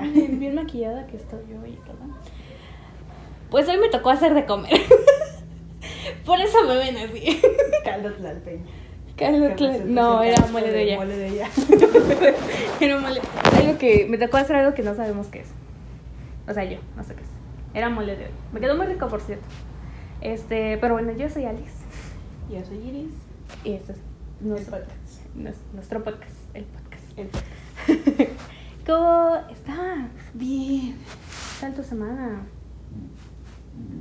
bien, bien maquillada que estoy yo y todo. Pues hoy me tocó hacer de comer. Por eso me ven así. Caldo tlalpeño. Caldo Que tla- No, era mole de ella. Mole de ella. Era mole. Algo que me tocó hacer algo que no sabemos qué es. O sea, yo, no sé qué es. Era mole de hoy. Me quedó muy rico, por cierto. Este, pero bueno, yo soy Alice. Yo soy Iris. Y este es nuestro, podcast. nues- nuestro podcast, el podcast. El podcast. ¿Cómo está? Bien. ¿Qué tal tu semana?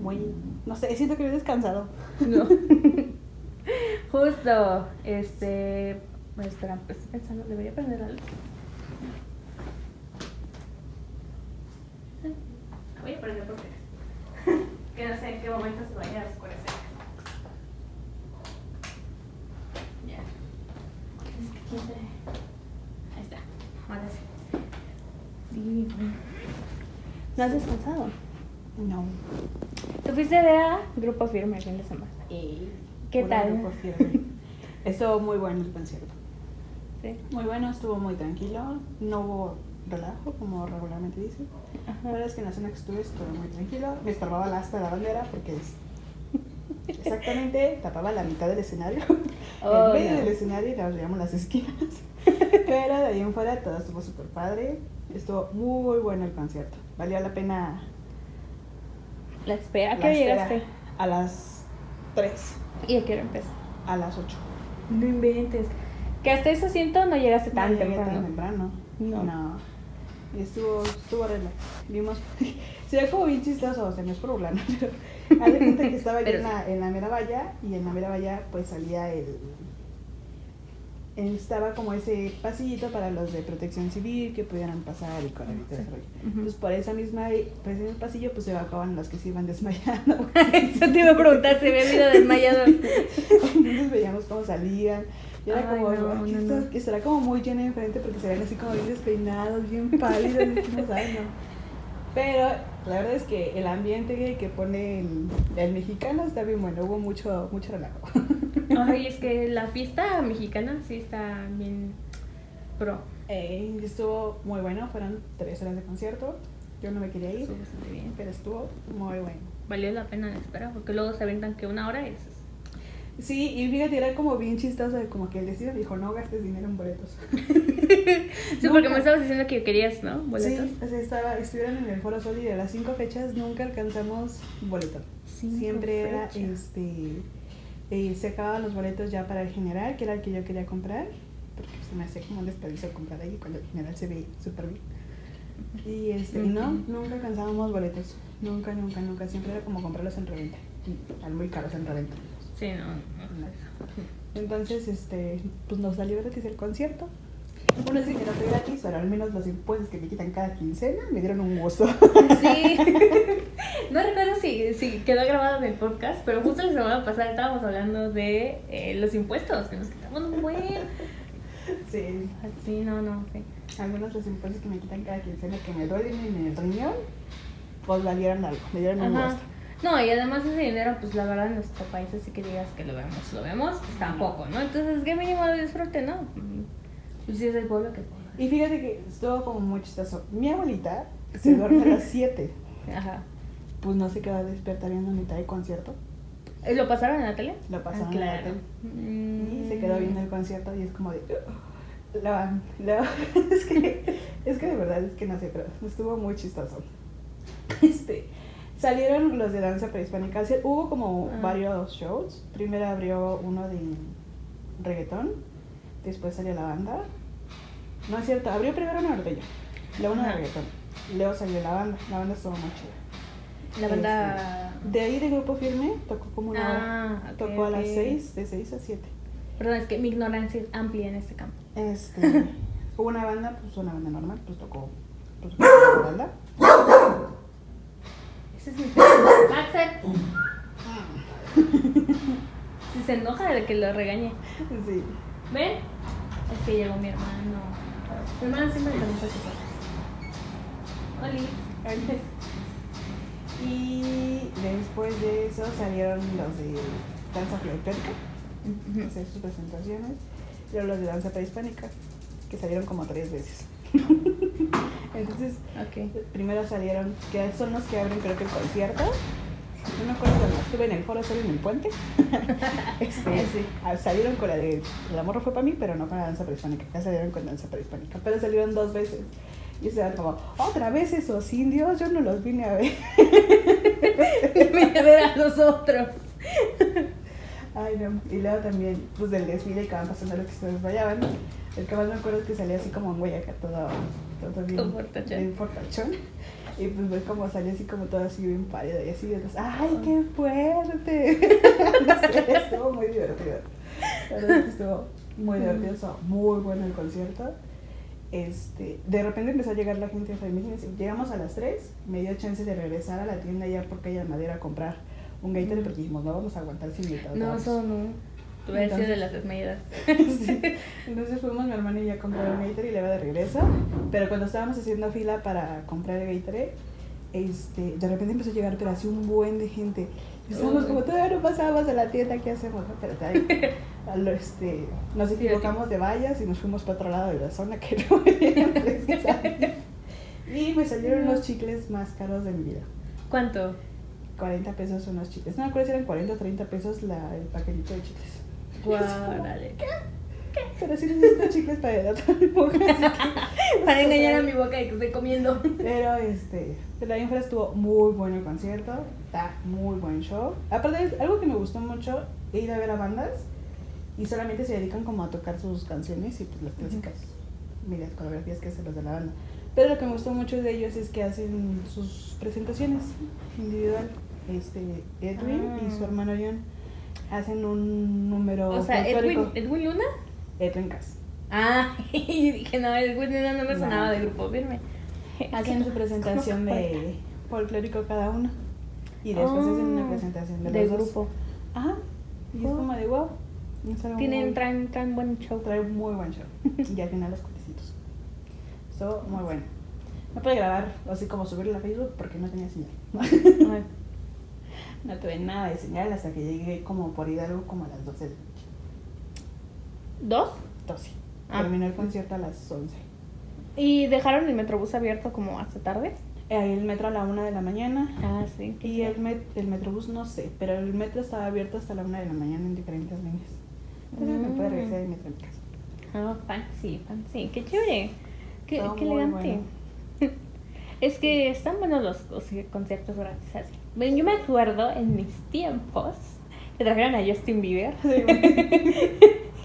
Muy. No sé, siento que he descansado. No. Justo, este. Bueno, espera, estoy pensando, debería prender algo. Voy a prender porque. que no sé en qué momento se vaya a oscurecer. Ya. Es que. Ahí está. Ahora sí. ¿No has descansado? No. Te fuiste a ver a Grupo Firme el fin de semana. ¿Qué tal? grupo firme. Estuvo muy bueno el concierto. Sí. Muy bueno, estuvo muy tranquilo. No hubo relajo, como regularmente dicen. La verdad es que en la zona que estuve estuvo muy tranquilo. Me estorbaba la asta de la bandera porque es exactamente tapaba la mitad del escenario. Oh, en medio no. del escenario y veíamos las esquinas. Pero de ahí en fuera todo estuvo súper padre. Estuvo muy bueno el concierto. Valió la pena. La espera. ¿A qué llegaste? A las 3, ¿Y a qué hora empezó? a las 8. No inventes. Que hasta ese asiento no llegaste tan no llegué tan temprano. temprano. No. No. Y estuvo, estuvo relax. Vimos. Se ve como bien chistoso, o sea, no es por burlar, pero haz de cuenta que estaba yo en la, en la mera valla y en la mera valla pues salía el. Estaba como ese pasillito para los de protección civil que pudieran pasar y correr y todo. Ujú. Entonces por esa misma, por ese mismo pasillo pues se evacuaban los que se iban desmayando. Eso te iba a preguntar, se ve habido desmayado. Entonces veíamos cómo salían. Y era Ay, como, no, "Ay, no, esto- no". que estará como muy lleno enfrente porque se ven así como bien despeinados, bien pálidos, y no saben, no. Pero la verdad es que el ambiente que- que pone el, el mexicano está bien bueno, hubo mucho, mucho relajo. Ay, es que la fiesta mexicana sí está bien pro. Eh, estuvo muy bueno, fueron tres horas de concierto. Yo no me quería ir, Estuvo bastante bien. pero estuvo muy bueno. Valió la pena la espera, porque luego se aventan que una hora es. Sí, y fíjate, era como bien chistoso, como que el destino dijo, no gastes dinero en boletos. Sí, porque me estabas diciendo que querías, ¿no? Boletos. Sí, o sea, estaba, estuvieron en el Foro Sol y de las cinco fechas nunca alcanzamos boleto. Cinco Siempre era, este, eh, se acababan los boletos ya para el general, que era el que yo quería comprar, porque se me hacía como un desperdicio comprar ahí cuando el general se ve súper bien. Y este, y no, nunca alcanzábamos boletos, nunca, nunca, nunca, siempre era como comprarlos en reventa, y muy caros en reventa. Sí, no. no. Entonces, este, pues nos salió gratis el concierto. Uno dice que no fue gratis, pero al menos los impuestos que me quitan cada quincena me dieron un gusto. Sí. No recuerdo si, si quedó grabado en el podcast, pero justo la semana pasada estábamos hablando de eh, los impuestos, que nos quitamos un buen. Sí, Sí, no, no, sí. al menos los impuestos que me quitan cada quincena que me duelen en el riñón, pues valieron algo, me dieron un Ajá. gusto. No, y además ese dinero, pues la verdad en nuestro país, así que digas que lo vemos, lo vemos, pues tampoco, ¿no? Entonces, ¿qué mínimo lo disfrute, no? Pues si es el pueblo que. Y fíjate que estuvo como muy chistoso. Mi abuelita se duerme a las 7, Ajá. pues no se quedó despierta viendo mitad del concierto. ¿Eh, ¿Lo pasaron en la tele? Lo pasaron Ah, en la claro. tele. Y se Mm. quedó viendo el concierto y es como de... La, la- es, que, es que de verdad es que no sé, pero estuvo muy chistoso. Este, salieron los de danza prehispánica. Sí, Hubo como Ah. varios shows. Primero abrió uno de reggaetón, después salió la banda. No es cierto, abrió primero norteño, luego uno de reggaetón. Luego salió la banda, la banda estuvo muy chida. La banda. De ahí de grupo firme tocó como una. Ah, ok, Tocó a las ok. 6, de 6 a 7. Perdón, es que mi ignorancia es amplia en este campo. Este, hubo una banda, pues una banda normal, pues tocó, pues tocó la banda. Ese es mi perro. Axel. Si se enoja de que lo regañe. Sí. ¿Ven? Es que llegó mi hermano. Mi hermano siempre le pregunta cosa. Oli. Y después de eso salieron los de danza folclórica, hacer sus presentaciones, y luego los de danza prehispánica, que salieron como tres veces. Entonces, primero salieron, que son los que abren creo que el concierto. No me acuerdo cuando estuve en el foro solo en el puente. este, Sí. ah, salieron con la de El amor fue para mí, pero no con la danza prehispánica. Ya salieron con danza prehispánica, pero salieron dos veces. Y estaban como, otra vez esos indios, yo no los vine a ver. Me ver a los otros. Ay, no. Y luego también, pues del desfile que van pasando los que se desmayaban. El que más me acuerdo es que salía así como en Guayaca, todo, todo bien. Bien fortachón. Y pues ves como salía así como todo así bien pálido y así de los, ¡ay, qué fuerte! no sé, estuvo muy divertido. La verdad es que estuvo muy divertido, estuvo muy bueno el concierto. Este, de repente empezó a llegar la gente a Llegamos a las 3, me dio chance de regresar a la tienda ya por calle de madera a comprar un Gatorade porque dijimos, no vamos a aguantar sin invitados. No, vamos". eso no. De Entonces- las desmayadas. Sí. Entonces fuimos mi hermana y yo a comprar el Gatorade y le iba de regreso. Pero cuando estábamos haciendo fila para comprar el Gatorade, este, de repente empezó a llegar, pero así un buen de gente. Y estábamos como, todavía no pasábamos a la tienda, ¿qué hacemos? no? Pero todavía, al- este, nos equivocamos de vallas y nos fuimos para otro lado de la zona que no. Y me salieron los chicles más caros de mi vida. ¿Cuánto? 40 pesos unos chicles. No me acuerdo si eran 40 o 30 pesos la, el paquetito de chicles. Guárale. Pero sí necesito chicles para hidratar mi boca. así que- Para engañar a mi boca y que estoy comiendo. Pero este, pero la infra estuvo muy bueno el concierto, está muy buen show. Aparte, algo que me gustó mucho, he ido a ver a bandas y solamente se dedican como a tocar sus canciones y pues las clásicas, mira, las coreografías que hacen los de la banda. Pero lo que me gustó mucho de ellos es que hacen sus presentaciones individual. Este, Edwin y su Ah. hermano John hacen un número O sea, Edwin. Edwin Luna. Edwin Cass. Ah, y dije, no, Edwin Luna no me No. sonaba de grupo firme. Hacen su presentación de folclórico cada uno. Y después hacen una Ah, presentación de, de los dos. grupo. Ajá. Y es Oh. como de wow. es Tienen, muy- traen, traen buen show. trae un muy buen show. y al final los cortecitos. Estuvo muy bueno. No pude grabar, así como subirlo a Facebook porque no tenía señal. No tuve nada de señal hasta que llegué como por Hidalgo como a las 12 de la noche. ¿Dos? 12. Ah. Terminó el concierto a las 11. ¿Y dejaron el metrobús abierto como hasta tarde? Eh, El metro a la 1 de la mañana. Ah, sí. Y el, met el metrobús no sé, pero el metro estaba abierto hasta la 1 de la mañana en diferentes líneas. Entonces me pude Mm. regresar en metro mi casa. Ah, fancy, fancy. Qué chévere. Qué, qué elegante. Es que están buenos los, los conciertos gratis así. Bueno, yo me acuerdo en mis tiempos que trajeron a Justin Bieber.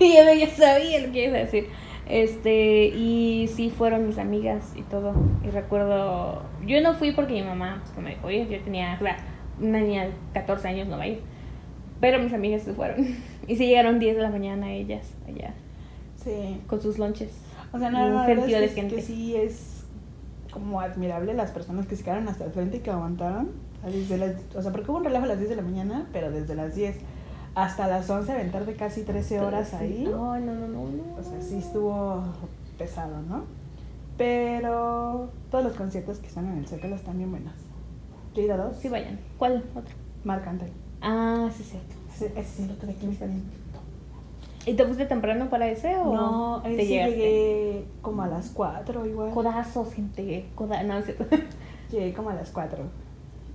y yo ya sabía lo que iba a decir. Este, y sí fueron mis amigas y todo. Y recuerdo, yo no fui porque mi mamá pues, me dijo, oye, yo tenía, o sea, una niña de 14 años no va a ir. Pero mis amigas se fueron. Y sí llegaron 10 de la mañana ellas allá Sí. con sus lonches. O sea, no, es que, que sí es como admirable las personas que se quedaron hasta el frente y que aguantaron. Desde las, o sea, porque hubo un relajo a las 10 de la mañana, pero desde las 10 hasta las 11 aventar de casi 13 horas Sí. ahí. No, no, no, no, no. O sea, sí estuvo pesado, ¿no? Pero todos los conciertos que están en el Zócalo están bien buenos. Yo he ido a dos. Sí, vayan. ¿Cuál otro? Marc Anthony. Ah, sí, cierto. Ese, ese sí lo tuve que ver bien. ¿Y te fuiste temprano para ese o No, te sí llegaste? llegué como a las 4 igual. Codazo, gente. Coda... No, es cierto. Llegué como a las 4.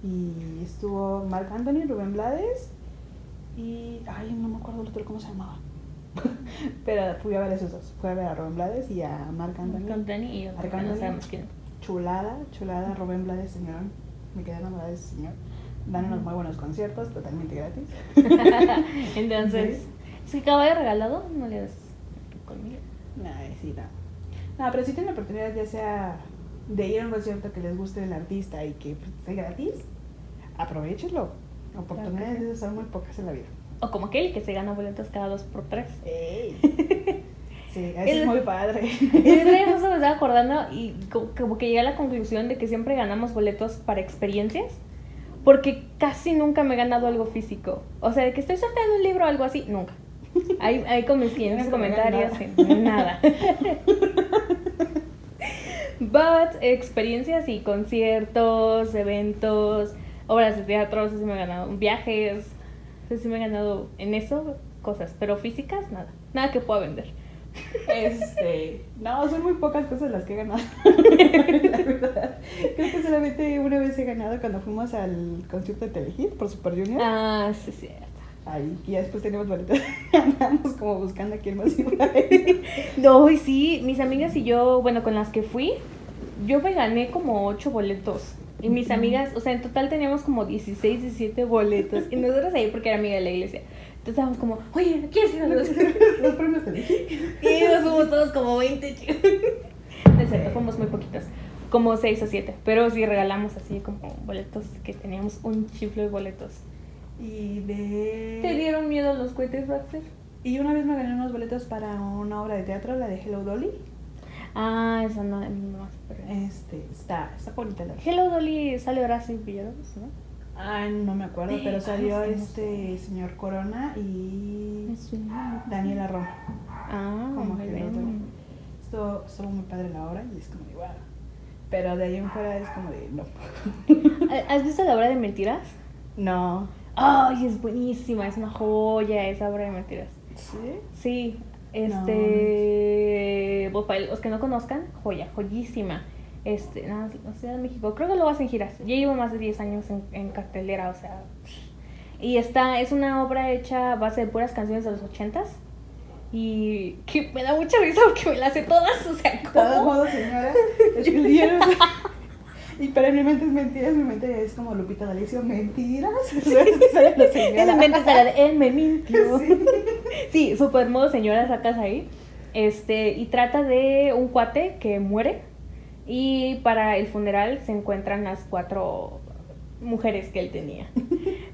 Y estuvo Marc Anthony, Rubén Blades y. Ay, no me acuerdo el otro cómo se llamaba. Pero fui a ver esos dos. Fui a ver a Rubén Blades y a Marc Anthony. Anthony y yo Marc no Anthony. sabemos quién. Chulada, chulada, Rubén Blades, señor. Me quedé enamorada de ese señor. Dan unos muy buenos conciertos, totalmente gratis. Entonces, si caballo regalado, no le das conmigo. Ay, sí, no. No, pero si tienen la oportunidad, ya sea de ir a un concierto que les guste el artista y que pues, sea gratis, aprovechenlo. Oportunidades esas son muy pocas en la vida. O como aquel que se gana boletos cada dos por tres. Ey. Sí, eso El- es muy padre. El otro me estaba acordando y co- como que llegué a la conclusión de que siempre ganamos boletos para experiencias. Porque casi nunca me he ganado algo físico. O sea, de que estoy sorteando un libro o algo así, nunca. Ahí, ahí con mis 500 No me regalan comentarios, y nada. But experiencias y conciertos, eventos, obras de teatro, sí me he ganado, viajes, sí me he ganado en eso cosas, pero físicas nada, nada que pueda vender. Este, no, son muy pocas cosas las que he ganado. La verdad. Creo que solamente una vez he ganado cuando fuimos al concierto de Telehit por Super Junior. Ah, sí, sí. Ahí, y ya después teníamos boletos. Andamos como buscando a quién más iba a ir. No, y sí, mis amigas y yo, bueno, con las que fui, yo me gané como 8 boletos. Y mis amigas, o sea, en total teníamos como 16, 17 boletos. Y nosotros ahí porque era amiga de la iglesia. Entonces estábamos como, oye, ¿quieres ir a los? Los premios Telehit. Y nos fuimos todos como 20, chicos. No es cierto, fuimos muy poquitos. Como 6 o 7. Pero sí regalamos así como boletos, que teníamos un chiflo de boletos. Y de. ¿Te dieron miedo los cohetes, Baxter? Y una vez me gané unos boletos para una obra de teatro, la de Hello Dolly. Ah, esa no, no. Este, está, está bonita la Hello Dolly sale Horacio Villalobos, ¿no? Ay, no me acuerdo, pero Ay, salió no este señor Corona y. Daniela Ron. Ah, Como muy Hello. Dolly. Estuvo, estuvo muy padre la obra y es como de wow. Pero de ahí en fuera es como de no. ¿Has visto la obra de mentiras? No. Ay, es buenísima, es una joya esa obra de mentiras. ¿Sí? Sí, este. pues, para los que no conozcan, joya, joyísima. Este, nada, la Ciudad de México. Creo que lo hacen giras. Ya llevo más de 10 años en, en cartelera, o sea. Y está, es una obra hecha a base de puras canciones de los ochentas. Y que me da mucha risa porque me las sé todas, o sea, ¿cómo? modos, señora, escribieron. Y para mi mente es mentiras, mi mente es como Lupita D'Alessio, mentiras. En mi mente está la de él me mintió. Sí. Sí, modo señora sacas ahí. Este, y trata de un cuate que muere. Y para el funeral se encuentran las cuatro mujeres que él tenía.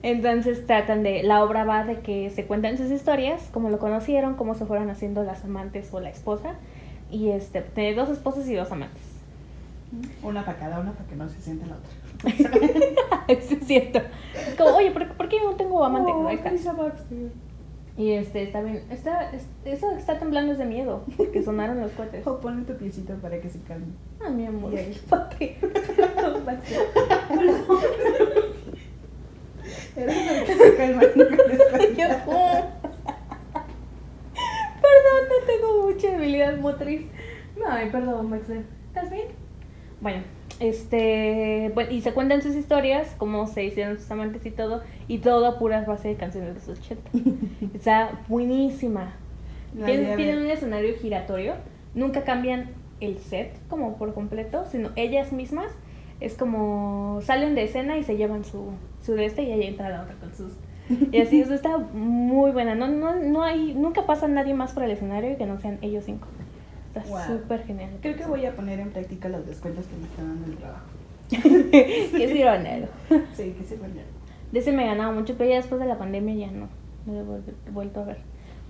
Entonces tratan de. La obra va de que se cuentan sus historias, cómo lo conocieron, cómo se fueron haciendo las amantes o la esposa. Y este, tiene dos esposas y dos amantes. Una para cada una para que no se siente la otra. Eso es cierto. Es como, oye, ¿por, por qué yo no tengo amante? Oh, Ahí está. Y este, está bien. Está, es- eso está temblando es de miedo, porque sonaron los cohetes. O ponle tu piecito para que se calme. Ay, mi amor. Y ahí. Papi. Que se. Yo- Perdón, no tengo mucha habilidad motriz. Ay, perdón, Maxer. ¿Estás bien? Bueno, este. Bueno, y se cuentan sus historias, cómo se hicieron sus amantes y todo. Y todo a puras base de canciones de los 80. Está buenísima. Tienen, tienen un escenario giratorio. Nunca cambian el set como por completo, sino ellas mismas es como salen de escena y se llevan su, su de este y ahí entra la otra con sus. Y así, o sea, está muy buena. No, no, no hay, nunca pasa nadie más por el escenario que no sean ellos cinco. Está Wow. súper genial. Creo que voy a poner en práctica los descuentos que me están dando en el trabajo. que es ironero. Sí, que sí, bueno. De ese me ganaba mucho, pero ya después de la pandemia ya no. No lo he vuel- vuelto a ver.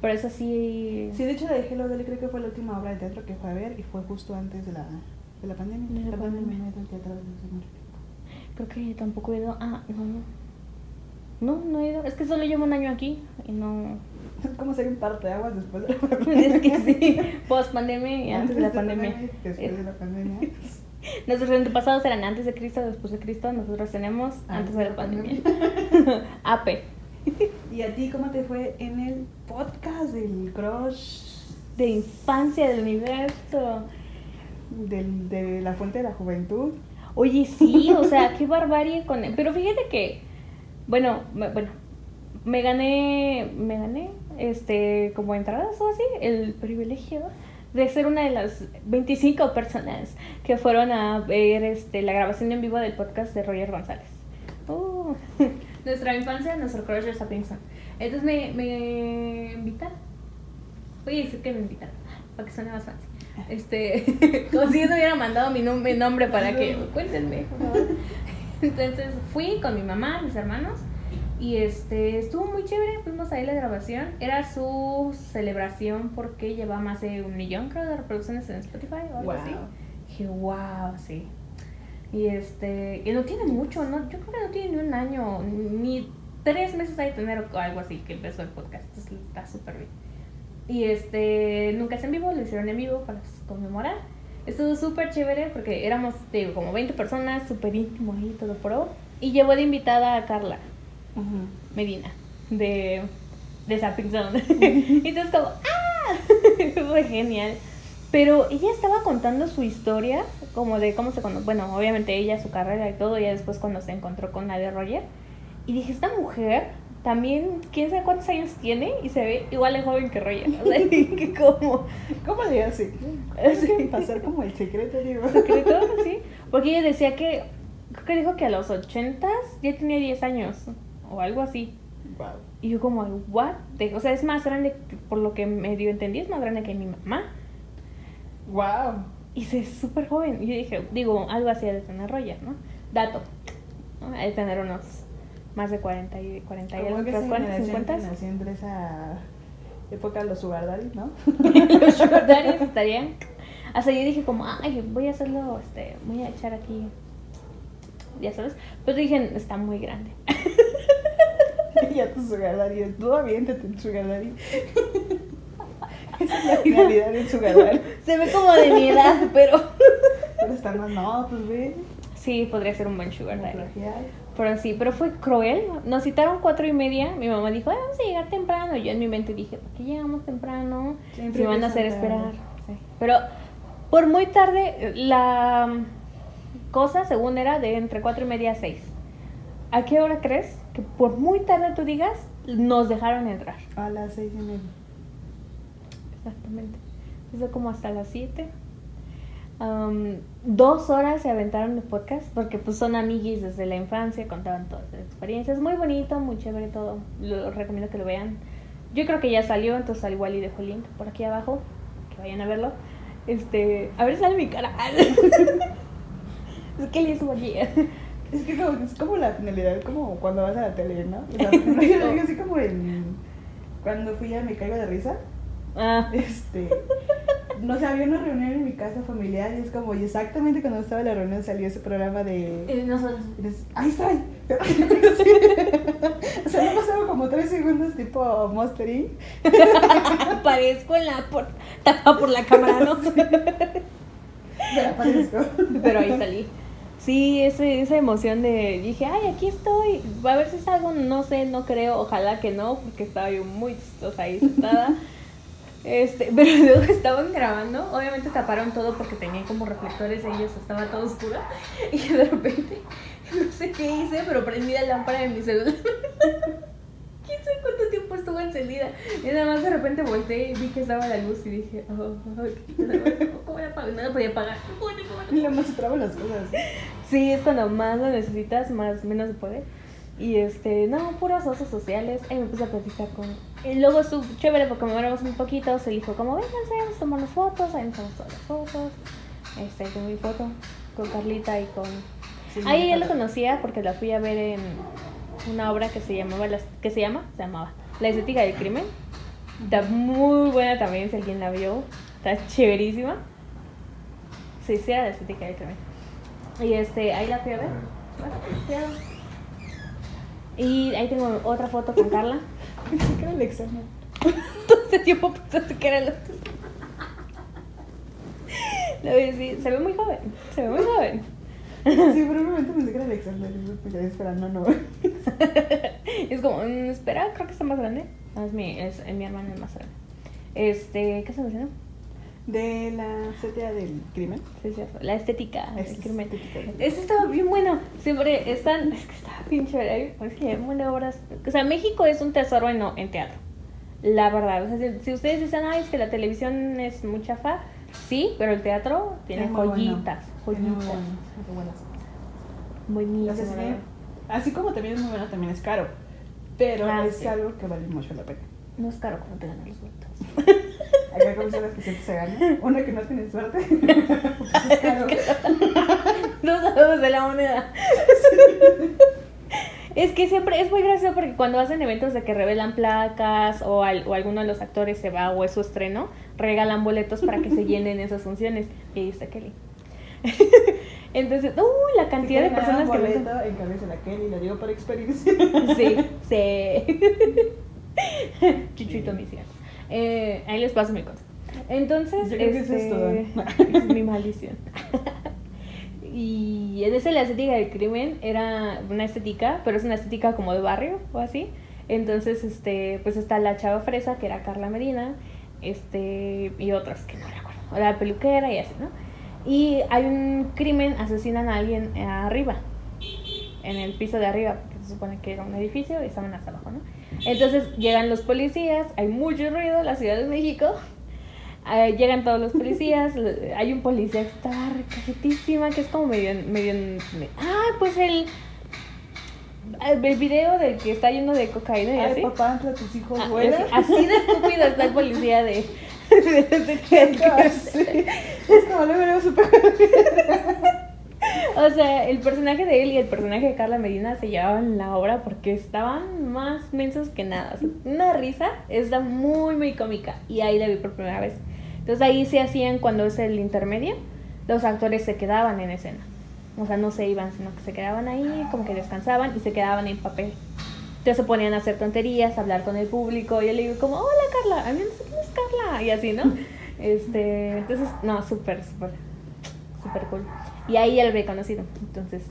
Pero eso sí. Sí, de hecho de Hello Dolly creo que fue la última obra de teatro que fue a ver y fue justo antes de la, de la pandemia. De la la pandemia pandemia. al teatro mucho Creo que tampoco he ido. Ah, no, no. No, no he ido. Es que solo llevo un año aquí y no. Es como ser un par de aguas después de la pandemia. Es que sí. Post pandemia y antes de la pandemia. y Después de la pandemia. Nuestros antepasados eran antes de Cristo, después de Cristo. Nosotros tenemos antes de la pandemia. AP. ¿Y a ti cómo te fue en el podcast del crush De infancia del universo. del, de la fuente de la juventud? Oye, sí, o sea, qué barbarie con Pero fíjate que, bueno, me, bueno, me gané, me gané, este, como entradas o así, el privilegio de ser una de las 25 personas que fueron a ver este, la grabación en vivo del podcast de Roger González. Uh, nuestra infancia, nuestro crush de Sapinson. Entonces me, me invitan. Voy a decir que me invitan, para que suene más fácil. Este, como si yo no hubiera mandado mi, nom- mi nombre para que cuéntenme. Entonces fui con mi mamá, mis hermanos, y este estuvo muy chévere. Fuimos ahí a la grabación. Era su celebración porque lleva más de un millón, creo, de reproducciones en Spotify o algo Wow. así. Dije, wow, sí. Y este, y no tiene mucho, ¿no? Yo creo que no tiene ni un año, ni tres meses de tener o algo así que empezó el podcast. Entonces está súper bien. Y este, nunca es en vivo, lo hicieron en vivo para conmemorar. Estuvo súper chévere porque éramos, digo, como 20 personas, súper íntimo ahí, todo pro. Y llevó de invitada a Carla Medina, de, de Zapping Zone. y entonces como, ¡ah! fue genial. Pero ella estaba contando su historia, como de cómo se conoció, bueno, obviamente ella, su carrera y todo, y después cuando se encontró con la de Roger. Y dije, esta mujer también, quién sabe cuántos años tiene y se ve igual de joven que Roger. O sea, que como... ¿Cómo le hace? Es que pasar como el secreto, digo. ¿Secreto? Sí. Porque ella decía que, creo que dijo que a los 80 ya tenía 10 años, o algo así. Wow. Y yo como, ¿what? O sea, es más grande, por lo que medio entendí, es más grande que mi mamá. Wow. Y se es súper joven. Y yo dije, digo, algo así de tener Roger, ¿no? Dato. ¿no? de tener unos más de 40 y 40 y algo, que esa 40, generación 50. que nació entre esa época de los sugar ¿no? Los sugar daddies estarían. Hasta yo dije como, ay, voy a hacerlo, este, voy a echar aquí. Ya sabes. Pero dije, está muy grande. ya tu sugar daddy, tú aviéntate el sugar daddy. Esa es la finalidad del sugar daddy. Se ve como de mi edad, pero. Pero está más, no, pues ve. Sí, podría ser un buen sugar daddy. Pero sí, pero fue cruel. Nos citaron cuatro y media. Mi mamá dijo, "Ay, vamos a llegar temprano. Yo en mi mente dije, ¿por qué llegamos temprano? Siempre Se van a hacer esperar. Sí. Pero por muy tarde, la cosa, según era, de entre cuatro y media a seis. ¿A qué hora crees que por muy tarde tú digas, nos dejaron entrar? A las seis y media. Exactamente. Eso como hasta las 7. dos horas se aventaron el podcast porque pues son amiguis desde la infancia, contaban todas sus experiencias. Muy bonito, muy chévere todo. Lo recomiendo que lo vean. Yo creo que ya salió, entonces al igual y dejo el link por aquí abajo. Que vayan a verlo. Este, a ver si sale mi cara. es que le allí. Es que como, es como la finalidad, como cuando vas a la tele, ¿no? O sea, yo lo digo así como en... Cuando fui a Me Caigo de Risa, Ah, este... No sé, había una reunión en mi casa familiar y es como, y exactamente cuando estaba en la reunión salió ese programa de... eh, nosotros. Ahí está. o sea, no pasaba como tres segundos tipo Monster Inc. Aparezco en la por, tapa por la cámara, ¿no? Pero aparezco. Pero ahí salí. Sí, ese, esa emoción de, dije, ay, aquí estoy, a ver si salgo, no sé, no creo, ojalá que no, porque estaba yo muy chistosa ahí sentada. Este, pero luego estaban grabando, obviamente taparon todo porque tenían como reflectores ellos, estaba todo oscuro. Y de repente, no sé qué hice, pero prendí la lámpara de mi celular. ¿Quién sabe cuánto tiempo estuvo encendida? Y nada más de repente volteé y vi que estaba la luz y dije, oh, ok, ¿cómo la apago? No la podía apagar. ¿Cómo la- cómo la- Y luego se traban las cosas. Sí, es cuando más lo necesitas, más menos se puede. Y este, no, puros osos sociales. Ahí me puse a platicar con. Y luego estuvo chévere porque me un poquito. Se dijo, como, vengan, vamos a tomar las fotos. Ahí nos tomamos todas las fotos. Este, ahí tengo mi foto con Carlita y con. Sí, Ahí ya lo conocía porque la fui a ver en una obra que se llamaba, las- que se llama, se llamaba La estética del crimen. Está muy buena también, si alguien la vio. Está chéverísima. Sí, sí, era la estética del crimen. Y este, ahí la fui a ver. Bueno, cuidado. Y ahí tengo otra foto con Carla. Pensé que era Alexander. Todo este tiempo pensaste que era voy a decir, se ve muy joven, se ve muy joven. Sí, por un momento pensé que era yo, Pues ya esperando, no. Es como, mm, espera, creo que está más grande. No, es mi, es, es mi hermana el más grande. Este, ¿qué estamos diciendo? De la setia del crimen. Sí, sí, la estética del Es crimen. estética del- Eso estaba bien bueno. Siempre están, es que estaba bien chévere. Hay, es que hay un buen de obras. O sea, México es un tesoro en, en teatro. La verdad. O sea, si, si ustedes dicen, ay, es que la televisión es muy chafa, sí, pero el teatro tiene Es muy bueno. joyitas. Muy Joyitas. buenas, muy buenas. Buenísimo. Así como también es muy bueno, también es caro. Pero Ah, es sí. algo que vale mucho la pena. No es caro cuando te ganan los boletos. Acá como son las que siempre se. Una que no tiene suerte. pues es caro. Dos lados de la moneda. Es que siempre es muy gracioso porque cuando hacen eventos de que revelan placas o, al- o alguno de los actores se va o es su estreno, regalan boletos para que se llenen esas funciones. Y ahí está Kelly. Entonces, uy, la cantidad de Si personas que un me... boleto, encárguese la Kelly, lo digo por experiencia. Sí, sí. Chuchuito misión. Eh, ahí les paso mi cosa. Entonces, Yo creo que ese es todo. este, es mi maldición. y en ese la estética del crimen era una estética, pero es una estética como de barrio o así. Entonces, este, pues está la chava fresa, que era Carla Medina. este, y otras que no recuerdo, o la peluquera y así, ¿no? Y hay un crimen, asesinan a alguien arriba, en el piso de arriba, porque se supone que era un edificio y estaban hasta abajo, ¿no? Entonces llegan los policías, hay mucho ruido en la Ciudad de México, eh, llegan todos los policías, hay un policía que está recajetísima, que es como medio, medio, ah, pues el, el video del que está lleno de cocaína y Ay, así. papá, entre tus hijos Ah, así de estúpido está el policía de... Es como lo veremos súper. O sea, el personaje de él y el personaje de Carla Medina se llevaban la obra porque estaban más mensos que nada. O sea, una risa está muy, muy cómica. Y ahí la vi por primera vez. Entonces ahí se hacían cuando es el intermedio, los actores se quedaban en escena. O sea, no se iban, sino que se quedaban ahí, como que descansaban y se quedaban en papel. Entonces se ponían a hacer tonterías, a hablar con el público. Y yo le digo como, hola Carla, a mí no sé quién es Carla. Y así, ¿no? Este, entonces, no, súper, súper, súper cool. Y ahí ya lo había conocido. Entonces,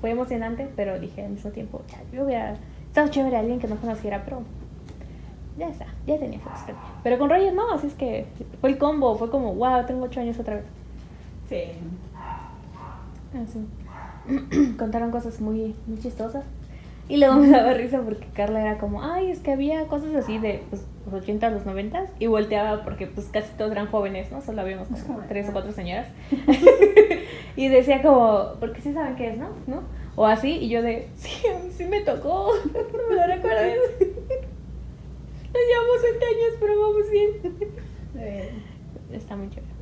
fue emocionante, pero dije al mismo tiempo, ya, yo hubiera estado chévere a alguien que no conociera, pero ya está, ya tenía fotos. Pero con Roger no, así es que fue el combo, fue como, wow, tengo ocho años otra vez. Sí. Así. Contaron cosas muy, muy chistosas. Y luego me daba risa porque Carla era como, ay, es que había cosas así de pues, los 80 a los 90 y volteaba porque pues casi todos eran jóvenes, ¿no? Solo habíamos como tres o cuatro señoras. y decía como, porque sí saben qué es, ¿no? ¿no? O así, y yo de, sí, a mí sí me tocó, no me lo recuerdes. Nos llevamos 20 años, pero vamos bien. Está muy chévere.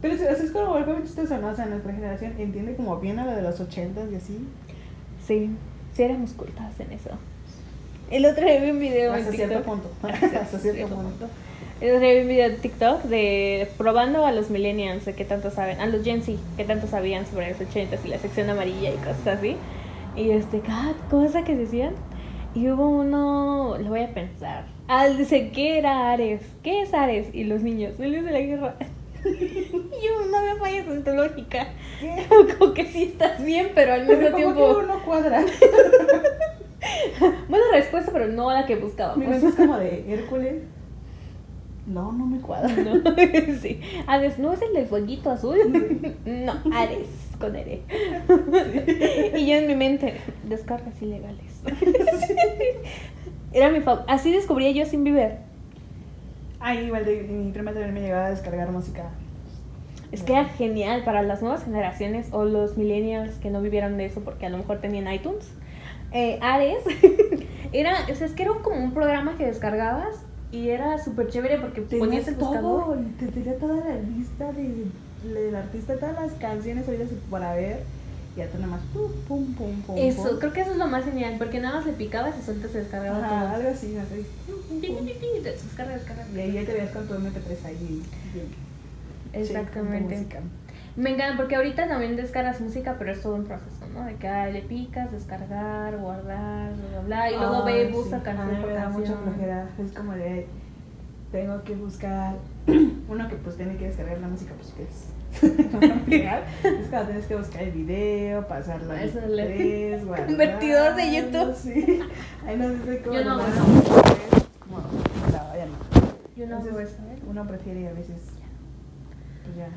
Pero sí, así es como algo muy chistoso, ¿no? O sea, nuestra generación entiende como bien a lo de los ochentas y así. Sí, sí éramos cultas en eso. El otro día vi un video en cierto TikTok. punto. Hasta Hasta cierto cierto punto. El otro día vi un video de TikTok de probando a los millennials de qué tanto saben, a los Gen Z, qué tanto sabían sobre los 80 y la sección amarilla y cosas así. Y este, cada cosa que decían. Y hubo uno, lo voy a pensar. Ah, dice, ¿qué era Ares? ¿Qué es Ares? Y los niños, el dios de la guerra. yo, no me falles en tu lógica. ¿Qué? Como que sí estás bien, pero al mismo Pero como tiempo. que uno cuadra. Buena respuesta, pero no la que buscábamos. Mira, eso es como de Hércules. No, no me cuadra. No, sí. Hades, ¿no es el del fueguito azul? No, Ares, con R. Y yo en mi mente, descargas ilegales. Era mi fav- Así descubrí a Justin Bieber. Ay, igual de, mi prima también me llegaba a descargar música. Es que era genial para las nuevas generaciones o los millennials que no vivieron de eso porque a lo mejor tenían iTunes. Eh, Ares era, o sea, es que era como un programa que descargabas y era súper chévere porque ponías el buscador. todo, te tenía toda la lista de, del artista, todas las canciones oídas para ver. Y ya tú nada más pum, pum, pum, pum. Eso, pum. creo que eso es lo más genial, porque nada más le picabas y solito se descargaba Ajá, todo. algo así, así. Pi, te Descarga, descarga. Y ahí ya te veías con tu MP3 ahí. Exactamente. Sí. Me encanta, porque ahorita también descargas música, pero es todo un proceso, ¿no? De que ah, le picas, descargar, guardar, bla, bla, bla, y luego ve y busca canción por da mucha flojera. Es como de. Tengo que buscar. Uno que pues tiene que descargar la música, pues que es. legal. es cuando tienes que buscar el video, pasarlo al tres, Convertidor de YouTube. Sí. Ahí no sé cómo. Yo no hacer, Como, no, ya no. Yo no Entonces, ¿eh? Uno prefiere a veces. Pues ya.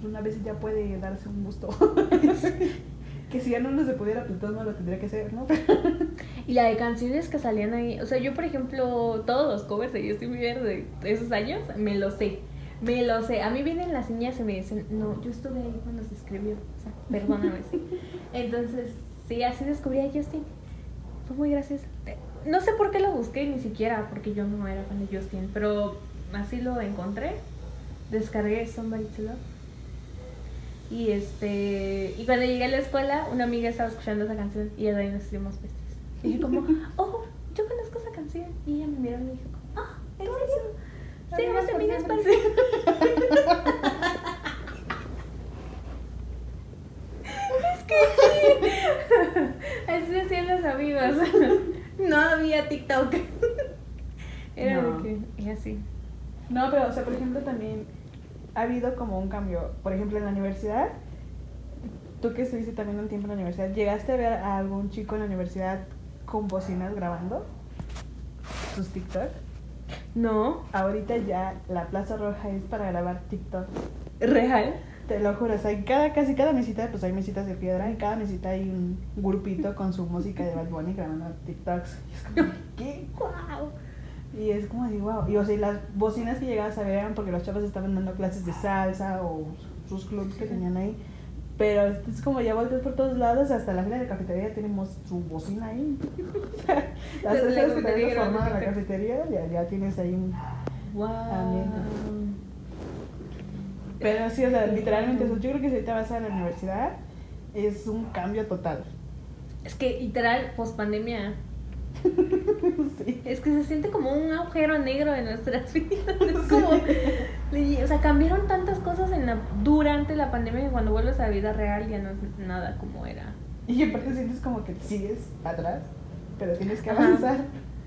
Pues una vez ya puede darse un gusto. que si ya no se pudiera, pues todo no lo tendría que hacer, ¿no? Y la de canciones que salían ahí, o sea, yo por ejemplo, todos los covers de Justin Bieber de esos años, me lo sé, me lo sé. A mí vienen las niñas y me dicen, no, yo estuve ahí cuando se escribió, o sea, perdóname. sí. Entonces, sí, así descubrí a Justin. Fue muy gracioso. No sé por qué lo busqué, ni siquiera, porque yo no era fan de Justin, pero así lo encontré. Descargué Somebody to Love. Y este y cuando llegué a la escuela, una amiga estaba escuchando esa canción y de ahí nos hicimos besties. Y dije como, oh, yo conozco esa canción. Y ella me miró y me dijo, ah, ¿en serio? Sí, Amigas amigas para. Es que sí. Así hacían los amigos. No había TikTok. Era No. de que, y así. No, pero, o sea, por ejemplo, también ha habido como un cambio. Por ejemplo, en la universidad, tú que estuviste también un tiempo en la universidad, ¿llegaste a ver a algún chico en la universidad con bocinas grabando sus TikTok? No. Ahorita ya la Plaza Roja es para grabar TikTok. ¿Real? Te lo juro, o sea, en cada, casi cada mesita, pues hay mesitas de piedra, en cada mesita hay un grupito con su música de Bad Bunny grabando TikToks. Y es como, ¿qué? ¡Wow! Y es como, digo, wow. Y o sea, y las bocinas que llegabas a ver eran porque los chavos estaban dando clases de salsa o sus clubs que tenían ahí. Pero es como ya volteas por todos lados, hasta la fila de cafetería tenemos su bocina ahí. Desde la cafetería formada la cafetería, ya, ya tienes ahí un... ¡Wow! Pero sí, o sea, literalmente, o sea, yo creo que si ahorita vas a la universidad, es un cambio total. Es que literal, post pandemia, sí. es que se siente como un agujero negro en nuestras vidas. Es como, o sea, cambiaron tantas cosas en la, durante la pandemia que cuando vuelves a la vida real ya no es nada como era. Y aparte sientes como que sigues atrás, pero tienes que avanzar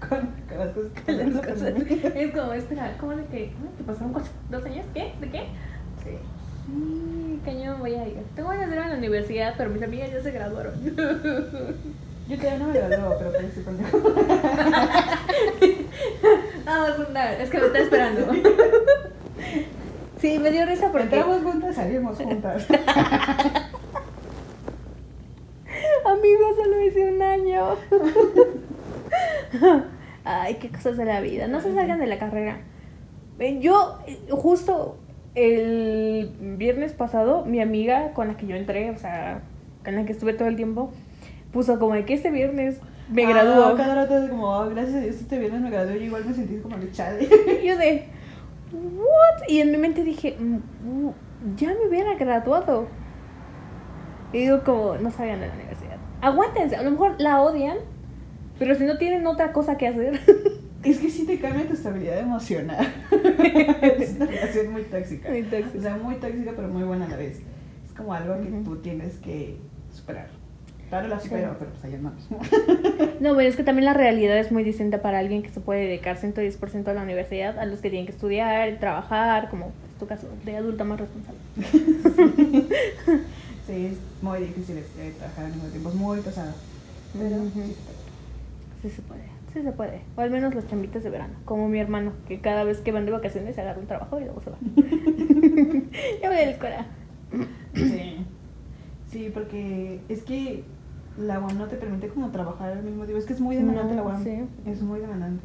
con, con las cosas que Las pasan en la cosas. Es como, espera, ¿cómo de que? ¿cómo ¿Te pasaron cuatro- dos años? ¿Qué? ¿De qué? Sí. Sí, cañón, voy a ir. Tengo ganas de ir a la universidad, pero mis amigas ya se graduaron. Yo todavía no me gradúo, pero sí pendejo. Vamos a andar, es que me está esperando. Sí, me dio risa porque. Entramos juntas, salimos juntas. Amigos, solo hice un año. Ay, qué cosas de la vida. No se salgan de la carrera. Yo, eh, justo el viernes pasado, mi amiga con la que yo entré, o sea, con la que estuve todo el tiempo, puso como de que este viernes me Ah, graduó. cada rato es como, oh, gracias a Dios este viernes me gradué y igual me sentí como de chale. Y yo de, ¿what? Y en mi mente dije, "Mm, uh, ya me hubiera graduado. Y digo, como, no sabían de la universidad. Aguántense, a lo mejor la odian, pero si no tienen otra cosa que hacer. Es que sí te cambia tu estabilidad emocional. es una relación muy tóxica. Muy tóxica. O sea, muy tóxica, pero muy buena a la vez. Es como algo que tú tienes que superar. Claro, la Sí. supero, pero pues allá no. No, bueno, es que también la realidad es muy distinta para alguien que se puede dedicar 110% a la universidad, a los que tienen que estudiar, trabajar, como es tu caso, de adulta más responsable. Sí, es muy difícil este, trabajar al mismo tiempo. Es muy pesado. Pero Ujú. sí se puede. Sí se puede, sí se puede. O al menos los chambitas de verano, como mi hermano, que cada vez que van de vacaciones se agarra un trabajo y luego se va. ya voy a la escuela. Sí. Sí, porque es que la UAM no te permite como trabajar al mismo tiempo. Es que es muy demandante No, la UAM. sí. Es muy demandante.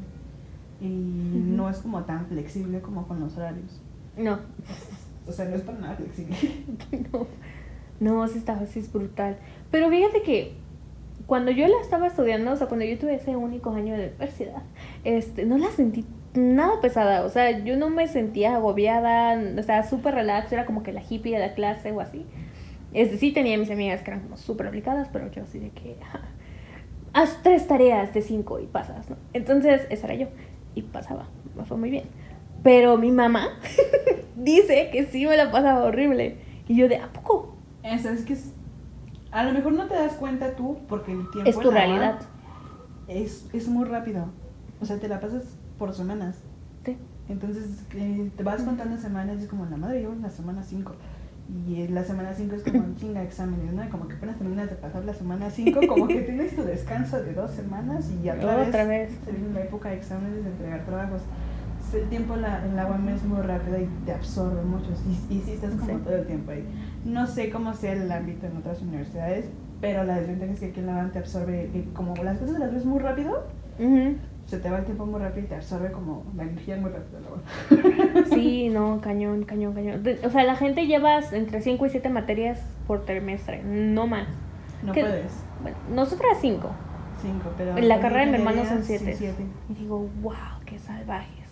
Y no es como tan flexible como con los horarios. No, O sea, no es para nada flexible. no, no, sí está, sí es brutal. Pero fíjate que cuando yo la estaba estudiando, o sea, cuando yo tuve ese único año de universidad, este, no la sentí nada pesada, o sea, yo no me sentía agobiada, o sea, súper relax, era como que la hippie de la clase o así. Este, sí tenía mis amigas que eran como súper aplicadas, pero yo así de que, ajá, haz tres tareas de cinco y pasas, ¿no? Entonces, esa era yo, y pasaba, me fue muy bien. Pero mi mamá dice que sí me la pasaba horrible, y yo de, ¿a poco? Eso es que es, a lo mejor no te das cuenta tú porque el tiempo Es tu realidad. Es, es muy rápido. O sea, te la pasas por semanas. Sí. Entonces eh, te vas contando semanas y es como la madre, yo en la semana 5. Y en la semana 5 es como un chinga exámenes, ¿no? Y como que apenas terminas de pasar la semana 5, como que tienes tu descanso de dos semanas y ya otra, Otra vez, vez. se viene la época de exámenes de entregar trabajos. Entonces, El tiempo en la, en la UAM es muy rápido y te absorbe mucho. Y, y sí estás como Sí. todo el tiempo ahí. No sé cómo sea el ámbito en otras universidades, pero la desventaja es que aquí en la UAM te absorbe, eh, como las cosas las ves muy rápido, Ujú. Se te va el tiempo muy rápido y te absorbe como la energía muy rápido la UAM. Sí, no, cañón, cañón, cañón. O sea, la gente lleva entre 5 y 7 materias por trimestre, no más. No puedes. Bueno, nosotras 5. Cinco, pero. En la carrera de mi hermano son 7. sí, siete. Y digo, wow, qué salvajes.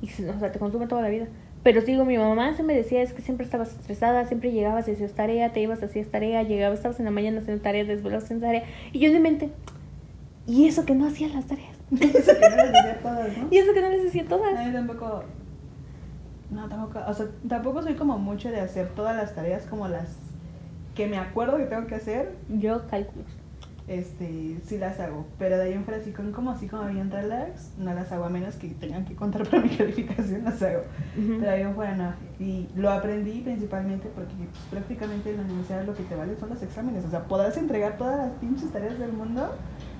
Y o sea, te consume toda la vida. Pero digo, mi mamá se me decía, es que siempre estabas estresada, siempre llegabas y hacías tarea, te ibas, hacías tarea, llegabas, estabas en la mañana haciendo tarea, desvelabas haciendo tarea. Y yo en mi mente, ¿y eso que no hacía las tareas? Eso que no las decía todas, ¿no? ¿Y eso que no les decía todas? A mí tampoco. No, tampoco. O sea, tampoco soy como mucho de hacer todas las tareas como las que me acuerdo que tengo que hacer. Yo cálculos. Este, sí las hago. Pero de ahí en fuera, así con- como así como bien relax, no las hago a menos que tengan que contar para mi calificación, las hago. Pero ahí en fuera no. Y lo aprendí principalmente porque pues, prácticamente en la universidad lo que te vale son los exámenes. O sea, podrás entregar todas las pinches tareas del mundo,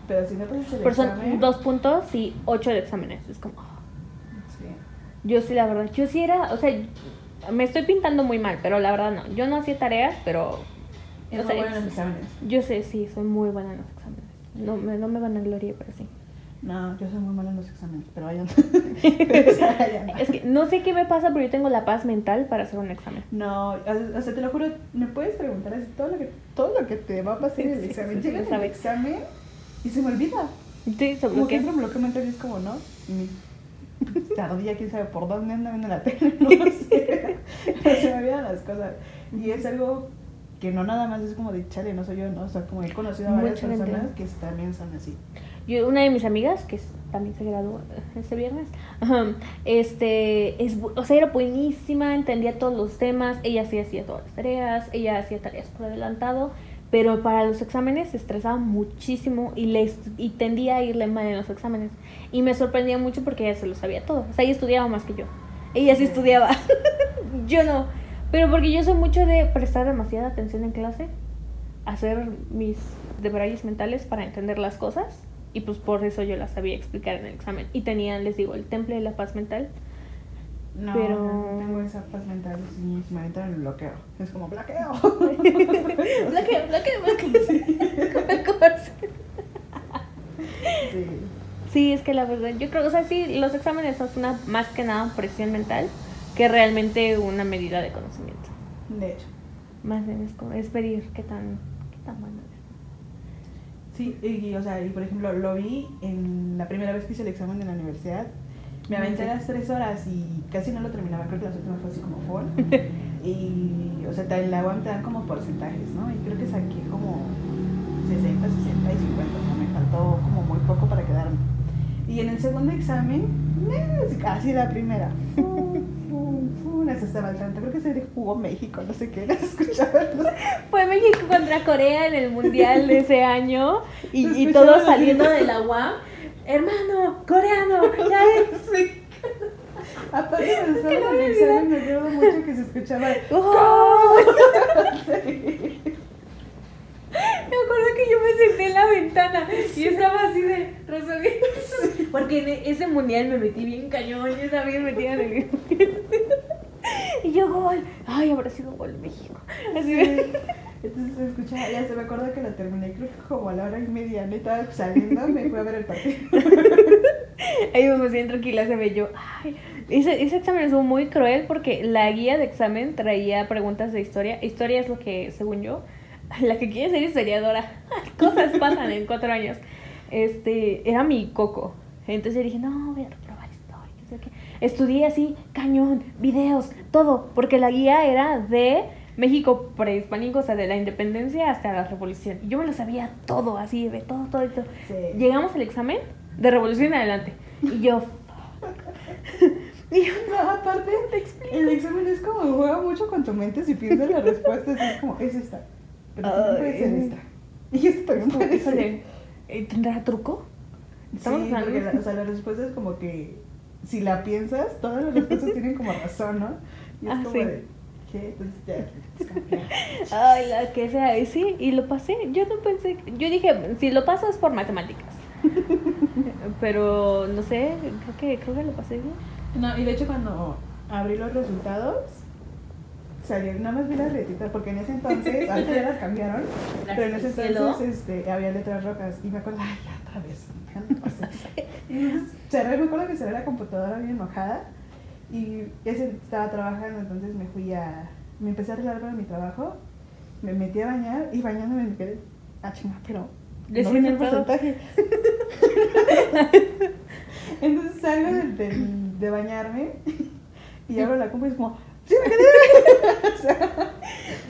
pero si no pasas el Pero son examen... dos puntos y ocho de exámenes. Es como, Sí. Yo sí, la verdad, yo sí era, o sea, me estoy pintando muy mal, pero la verdad no. Yo no hacía tareas, pero... Es muy buena en los exámenes. Yo sé, sí, soy muy buena en los exámenes. No me, no me van a gloria, pero sí. No, yo soy muy mala en los exámenes, pero vayan. Es que no sé qué me pasa, pero yo tengo la paz mental para hacer un examen. No, o sea, te lo juro, me puedes preguntar así todo lo que, todo lo que te va a pasar en el examen. sí, sí, Llega el examen y se me olvida. Sí, sobre Como que entro en bloqueo mental y es como, ¿no? Mi tardía, quién sabe por dónde anda viendo la tele, no sé. Se me olvidan las cosas. Y es algo que no nada más es como de chale, no soy yo, ¿no? O sea, como he conocido a varias Mucha gente. personas que también son así. Yo, una de mis amigas, que también se graduó este viernes, ajá, este, es, o sea, era buenísima, entendía todos los temas, ella sí hacía todas las tareas, ella hacía tareas por adelantado, pero para los exámenes se estresaba muchísimo y, le, y tendía a irle mal en los exámenes. Y me sorprendía mucho porque ella se lo sabía todo, o sea, ella estudiaba más que yo. Ella sí estudiaba, yo no. Pero porque yo soy mucho de prestar demasiada atención en clase, hacer mis debrayes mentales para entender las cosas y pues por eso yo las sabía explicar en el examen. Y tenía, les digo, el temple de la paz mental. No, Pero- no tengo esa paz mental, sí, me entra en el bloqueo. Es como bloqueo. Bloqueo, bloqueo, bloqueo. Sí. Sí, es que la verdad, yo creo, o sea, sí, los exámenes son una, más que nada presión mental que realmente una medida de conocimiento. De hecho. Más bien es, como, es medir qué tan, qué tan bueno es. Sí, y, o sea, y por ejemplo, lo vi en la primera vez que hice el examen de la universidad. Me aventé las tres horas y casi no lo terminaba, creo que las últimas fue así como full. y, o sea, en la UAM te dan como porcentajes, ¿no? Y creo que saqué como 60, 60 y 50, o sea, me faltó como muy poco para quedarme. Y en el segundo examen, eh, casi la primera. Fum, fum, fum, Eso estaba al tanto. Creo que se jugó México, no sé qué, ¿no? Fue México contra Corea en el mundial de ese año y, y todos saliendo de la UAM. Hermano, coreano, ya. Sí. Aparte que no en me el examen me acuerdo mucho que se escuchaba ¡Oh! Sí. Me acuerdo que yo me senté en la ventana y estaba así de resolviendo. Porque en e- ese mundial me metí bien cañón, yo estaba bien metida en el. Y yo gol. Ay, habrá sido gol México. Así de. Entonces escuchaba, ya se me acuerdo que lo terminé creo que como a la hora y media, neta, saliendo me fui a ver el partido. Ahí vamos bien tranquila, se ve yo. Ay, ese, ese examen estuvo muy cruel porque la guía de examen traía preguntas de historia. Historia es lo que, según yo, la que quiere ser historiadora. Cosas pasan en cuatro años. Este, era mi coco. Entonces yo dije, no, voy a reprobar historia. Estudié así, cañón, videos, todo. Porque la guía era de México prehispánico, o sea, de la independencia hasta la revolución. Y yo me lo sabía todo, así, de todo, todo, todo. Sí. Llegamos al examen de revolución en adelante. Y yo. y yo, No, aparte, el examen es como juega mucho con tu mente si piensas las respuestas, es como, es esta. Pero también puede ser esta. Y esto también puede ser. eh, ¿tendrá truco? Estamos Sí, porque la, o sea, la respuesta es como que si la piensas, todas las respuestas tienen como razón, ¿no? Y es Ah, como sí. de, ¿qué? Entonces ya, es como que, Ay, la que sea. Y sí, y lo pasé. Yo no pensé. Yo dije, si lo paso es por matemáticas. Pero no sé, creo que, creo que lo pasé bien. No, y de hecho cuando abrí los resultados, salió, nada más vi las letritas, porque en ese entonces, ahorita ya las cambiaron, pero en ese entonces este, había letras rojas, y me acuerdo, ay, ya otra vez, pasa. Y entonces cerré, me acuerdo que cerré la computadora bien enojada, y ese estaba trabajando, entonces me fui a, me empecé a arreglar para mi trabajo, me metí a bañar, y bañándome me quedé, ah, pero ¿Le no vi el porcentaje. Entonces salgo del- de, bañarme y abro la compu y es como, ¡sí me quedé! O sea,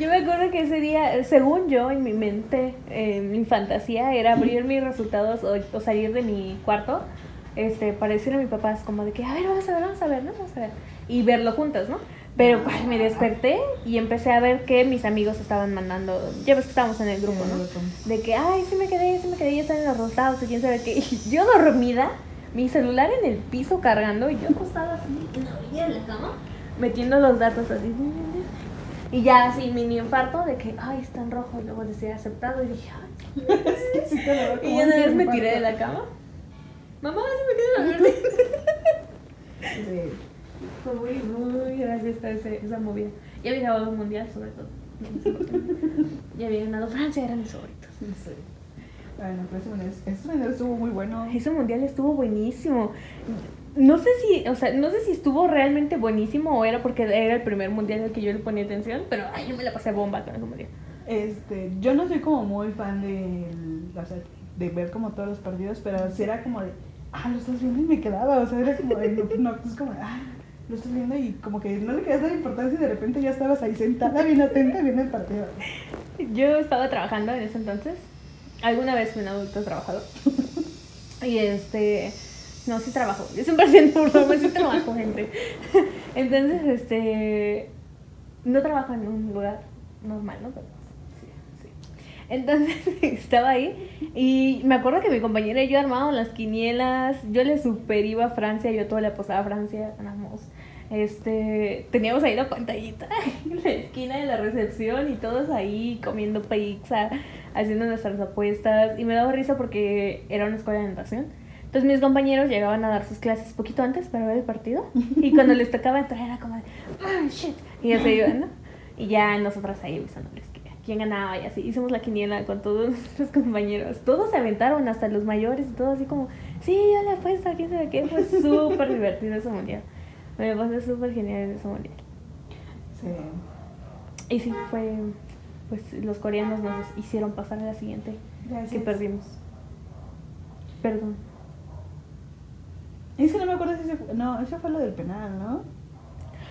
Yo me acuerdo que ese día, según yo, en mi mente, eh, mi fantasía era abrir mis resultados o, o salir de mi cuarto este, para decirle a mis papás como de que, a ver, vamos a ver, vamos a ver, ¿no? Vamos a ver. Y verlo juntos, ¿no? Pero pues, me desperté y empecé a ver que mis amigos estaban mandando, ya ves que estábamos en el grupo, ¿no? De que, ay, sí me quedé, sí me quedé, ya están en los resultados, y quién sabe qué. Y yo dormida, mi celular en el piso cargando y yo acostada así en la orilla de la cama, metiendo los datos así. Y ya así, mini infarto de que, ay, está en rojo. Y luego decía aceptado y dije, ay. Es lo veo Y ya un una vez me tiré de la cama. Mamá, sí me quedé dormida. Sí. Fue muy, muy graciosa ese, esa movida. Y había ganado un mundial, sobre todo. Y había ganado Francia, eran mis favoritos. Sí. Bueno, mundial, ese mundial estuvo muy bueno. Ese mundial estuvo buenísimo. No sé si, o sea, no sé si estuvo realmente buenísimo o era porque era el primer mundial al que yo le ponía atención, pero ay, yo me la pasé bomba con ese mundial. Este, yo no soy como muy fan de, o sea, de ver como todos los partidos, pero sí era como de, ah, lo estás viendo y me quedaba, o sea, era como no, es como ah, lo estás viendo y como que no le querías dar importancia y de repente ya estabas ahí sentada bien atenta viendo el partido. Yo estaba trabajando en ese entonces. Alguna vez fui un adulto trabajador. y este. No, sí trabajo. Yo siempre siento broma, sí trabajo, gente. Entonces, este. No trabajo en un lugar normal, ¿no? Pero. Entonces estaba ahí y me acuerdo que mi compañera y yo armábamos las quinielas. Yo le super iba a Francia, yo todo le apostaba a Francia, ganamos. Este, teníamos ahí la pantallita en la esquina de la recepción y todos ahí comiendo pizza, haciendo nuestras apuestas. Y me daba risa porque era una escuela de natación. Entonces mis compañeros llegaban a dar sus clases poquito antes para ver el partido. Y cuando les tocaba entrar era como de, ah, shit. Y ya se iban, ¿no? Y ya nosotras ahí avisándoles quién ganaba y así. Hicimos la quiniela con todos nuestros compañeros. Todos se aventaron, hasta los mayores y todo así como, sí, yo le apuesto, quién sabe qué. Fue súper divertido ese mundial. Me pasé súper genial en ese mundial. Sí. Y sí, fue, pues los coreanos nos hicieron pasar a la siguiente, Gracias. que perdimos. Perdón. Es que no me acuerdo si ese fue, no, ese fue lo del penal, ¿no?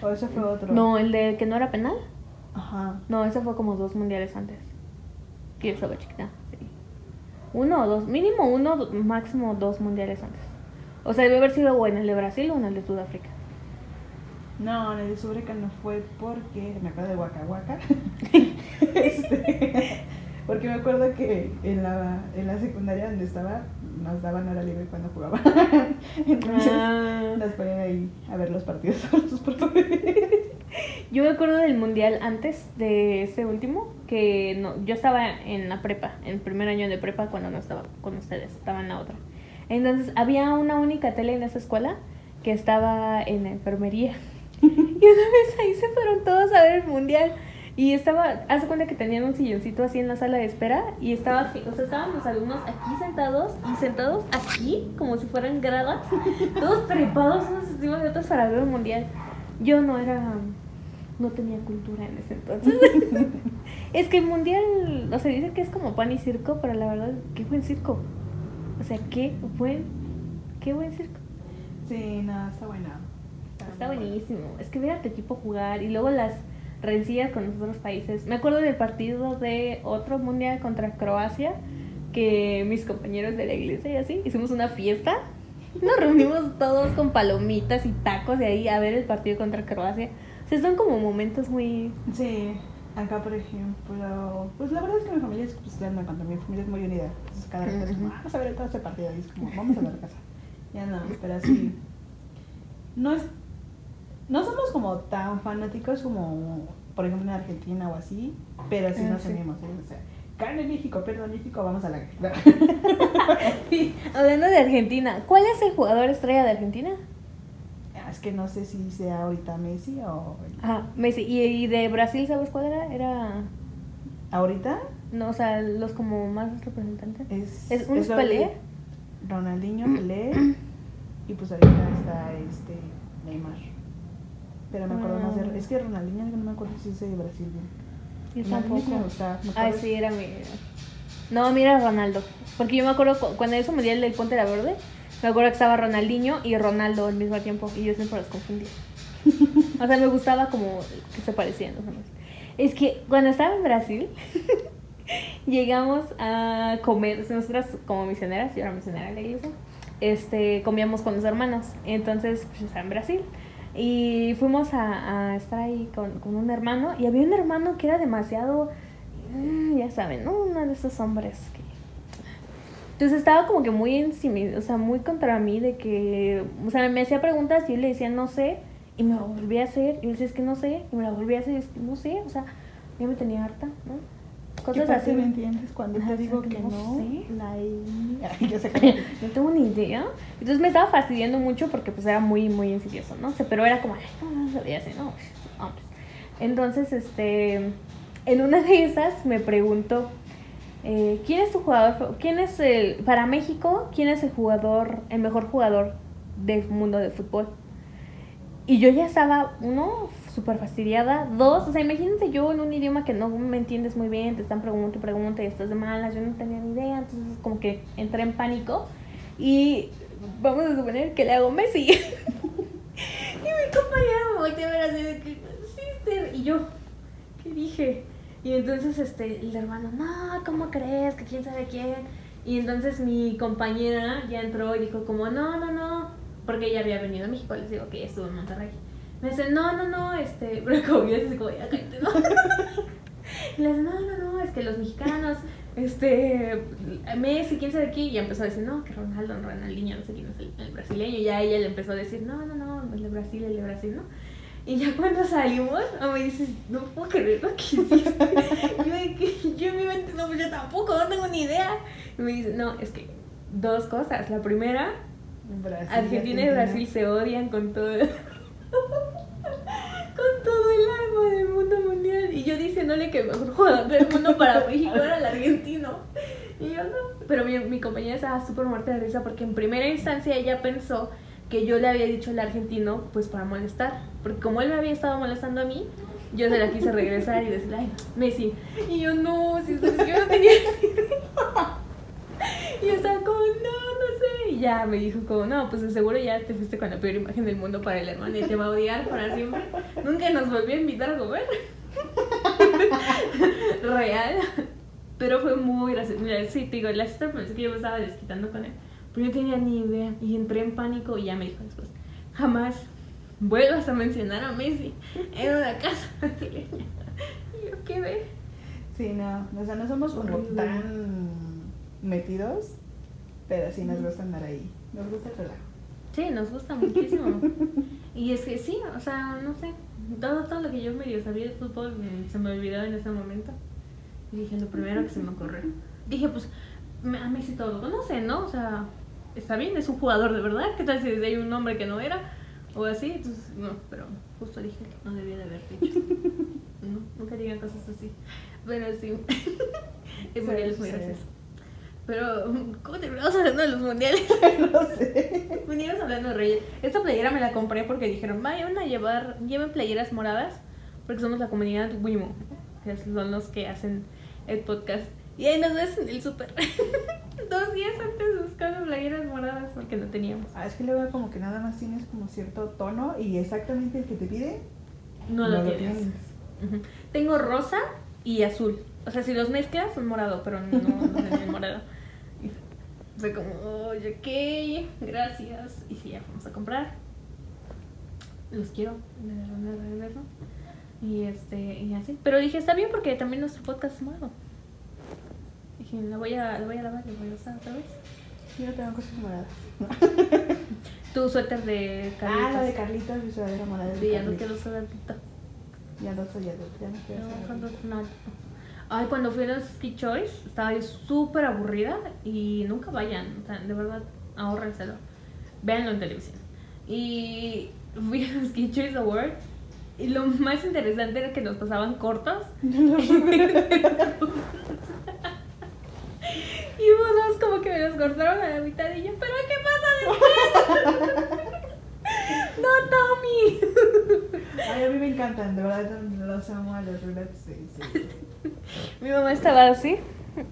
O ese fue otro. No, el de que no era penal. Ajá. No, ese fue como dos mundiales antes. Que yo estaba chiquita, sí. Uno o dos, mínimo uno, máximo dos mundiales antes. O sea, debe haber sido o en el de Brasil o en el de Sudáfrica. No, en el de Sureca no fue porque me acuerdo de Waka Waka. Este, porque me acuerdo que en la, en la secundaria donde estaba nos daban hora libre cuando jugaban. Entonces Ah. nos ponían ahí a ver los partidos con sus profes. Yo me acuerdo del mundial antes de ese último, que no, yo estaba en la prepa, en el primer año de prepa cuando no estaba con ustedes, estaba en la otra. Entonces había una única tele en esa escuela que estaba en la enfermería. Y una vez ahí se fueron todos a ver el mundial. Y estaba, hace cuenta que tenían un silloncito así en la sala de espera y estaba, o sea, estaban los alumnos aquí sentados y sentados aquí como si fueran gradas, todos trepados unos encima de otros para ver el mundial. Yo no era, no tenía cultura en ese entonces. es que el mundial, o sea, dicen que es como pan y circo, pero la verdad, qué buen circo. O sea, qué buen, qué buen circo. Sí, no, está buena. Está buena. buenísimo. Es que ver a tu equipo jugar y luego las rencillas con los otros países. Me acuerdo del partido de otro mundial contra Croacia que mis compañeros de la iglesia y así hicimos una fiesta. Nos reunimos todos con palomitas y tacos de ahí a ver el partido contra Croacia. Sea, son como momentos muy... Sí, acá por ejemplo, pues la verdad es que mi familia es, pues cuando mi familia es muy unida. Entonces cada rato es como, Ujú. "Ah, vamos a ver todo ese partido. Y es como, vamos a ver casa. Ya no, pero así. No es. No somos como tan fanáticos como, por ejemplo, en Argentina o así, pero sí Ah, nos sí. unimos. ¿eh? O sea, gane México, perdón México, vamos a la guerra. Hablando de Argentina, ¿cuál es el jugador estrella de Argentina? Ah, es que no sé si sea ahorita Messi o. Ajá, Messi. ¿Y, y de Brasil sabes cuál era? Era... ¿Ahorita? No, o sea, los como más representantes. Es, ¿Es un de Pelé? Ronaldinho, Pelé. y pues ahorita está este Neymar. Pero me acuerdo más Ah. de. Es que Ronaldinho no me acuerdo si es de Brasil bien. Yo tampoco. me gustaba. me Ay, acuerdo- sí, era mi. No, mira Ronaldo. Porque yo me acuerdo cu- cuando hizo Mundial del Ponte la Verde, me acuerdo que estaba Ronaldinho y Ronaldo al mismo tiempo. Y yo siempre los confundía. O sea, me gustaba como que se parecían los nombres. Es que cuando estaba en Brasil, llegamos a comer. Nosotras, como misioneras, yo era misionera en la iglesia, este, comíamos con los hermanos. Entonces, pues estaba en Brasil. Y fuimos a, a estar ahí con, con un hermano. Y había un hermano que era demasiado. mm, Ya saben, ¿no? Uno de esos hombres que. Entonces estaba como que muy encima, o sea, muy contra mí de que, o sea, me hacía preguntas y yo le decía no sé y me lo volvía a hacer y yo decía es que no sé y me la volvía a hacer y es que no sé, o sea, ya me tenía harta, ¿no? Cosas ¿Qué así. me entiendes cuando te digo que no no? sé. La I- Ay, yo sé que No tengo ni idea. Entonces me estaba fastidiando mucho porque pues era muy, muy insidioso, ¿no? O sea, pero era como, ay, no, no sabía así, no. Entonces, este, en una de esas me preguntó, eh, ¿quién es tu jugador? ¿Quién es el, para México, quién es el jugador, el mejor jugador del mundo de fútbol? Y yo ya estaba, uno, súper fastidiada. Dos, o sea, imagínate yo en un idioma que no me entiendes muy bien, te están preguntando y preguntando y estás de malas, yo no tenía ni idea, entonces como que entré en pánico. Y vamos a suponer que le hago Messi. y mi compañera me volteó a ver así de que, sister, y yo, ¿qué dije? Y entonces este, el hermano, no, ¿cómo crees? Que quién sabe quién. Y entonces mi compañera ya entró y dijo como, no, no, no, porque ella había venido a México, les digo que estuvo en Monterrey. Me dice, no, no, no, este, pero como yo así como, ya cállate, ¿no? Y le dice, no, no, no, es que los mexicanos, este, Messi, quién sabe qué, y empezó a decir, no, que Ronaldo, Ronaldinho, no sé quién es el, el brasileño, y ya ella le empezó a decir, no, no, no, el de Brasil, el de Brasil, ¿no? Y ya cuando salimos, me dice, no puedo creer lo que hiciste. yo, yo en mi mente, no, pues yo tampoco, no tengo ni idea. Y me dice, no, es que dos cosas. La primera, Brasil, Argentina y Brasil se odian con todo. con todo el alma del mundo mundial. Y yo diciéndole que mejor jugador del mundo para México era el argentino. Y yo no. Pero mi, mi compañera estaba súper muerta de risa porque en primera instancia ella pensó que yo le había dicho el argentino pues para molestar. Porque como él me había estado molestando a mí, yo se la quise regresar y decirle, ay, Messi. Y yo no, si yo no tenía ni idea". Y yo estaba como, no, no sé. Y ya me dijo como, no, pues seguro ya te fuiste con la peor imagen del mundo para el hermano y te va a odiar para siempre. Nunca nos volvió a invitar a comer. Real. Pero fue muy gracioso. Mira, sí, te digo, la sister pensé que yo me estaba desquitando con él. Pero yo tenía ni idea. Y entré en pánico y ya me dijo después, jamás vuelvas a mencionar a Messi en una casa brasileña. Y yo, ¿qué ve? Sí, no, o sea, no somos como tan metidos, pero sí nos gusta andar ahí. Nos gusta el relajo. Sí, nos gusta muchísimo. Y es que sí, o sea, no sé, todo, todo lo que yo medio sabía de fútbol se me olvidó en ese momento. Y dije, lo primero que se me ocurrió. Dije, pues, a Messi todo lo conoce, ¿no? O sea, está bien, es un jugador de verdad. ¿Qué tal si hay un nombre que no era? O así, entonces, no, pero justo dije, no debía de haber dicho. No, nunca digan cosas así. Pero sí, es muy, es gracioso. Pero, ¿cómo terminamos hablando de los mundiales? no sé. Veníamos hablando de Reyes. Esta playera me la compré porque dijeron, vayan a llevar, lleven playeras moradas, porque somos la comunidad Wimo, que son los que hacen el podcast. Y ahí nos ves en el súper. Dos días antes buscando playeras moradas porque no teníamos. Ah, es que luego como que nada más tienes como cierto tono y exactamente el que te pide No, lo, tienes. Tengo rosa y azul. O sea, si los mezclas son morado, pero no, no es morado. Fue como, oye, ok, gracias. Y sí, ya vamos a comprar. Los quiero, de verdad, de verdad. Y este, y así. Pero dije, está bien porque también nuestro podcast es morado. Dije, lo voy a, lo voy a lavar, lo voy a usar otra vez. Yo no tengo cosas moradas. Tu suéter de Carlitos. Ah, la de Carlitos, mi sudadera morada. Sí, ya no quiero usar. Ya no soy adulta, ya no quiero No, cuando, no. Ay, cuando fui a los Ski Choice estaba yo súper aburrida y nunca vayan, o sea, de verdad, ahórrenselo. Véanlo en televisión. Y fui a los Ski Choice Awards y lo más interesante era que nos pasaban cortos. Y hubo dos como que me los cortaron a la mitad y yo, ¿pero qué pasa después? no, Tommy. Ay, a mí me encantan, de verdad los amo a los Rugrats. Sí, sí. Mi mamá estaba así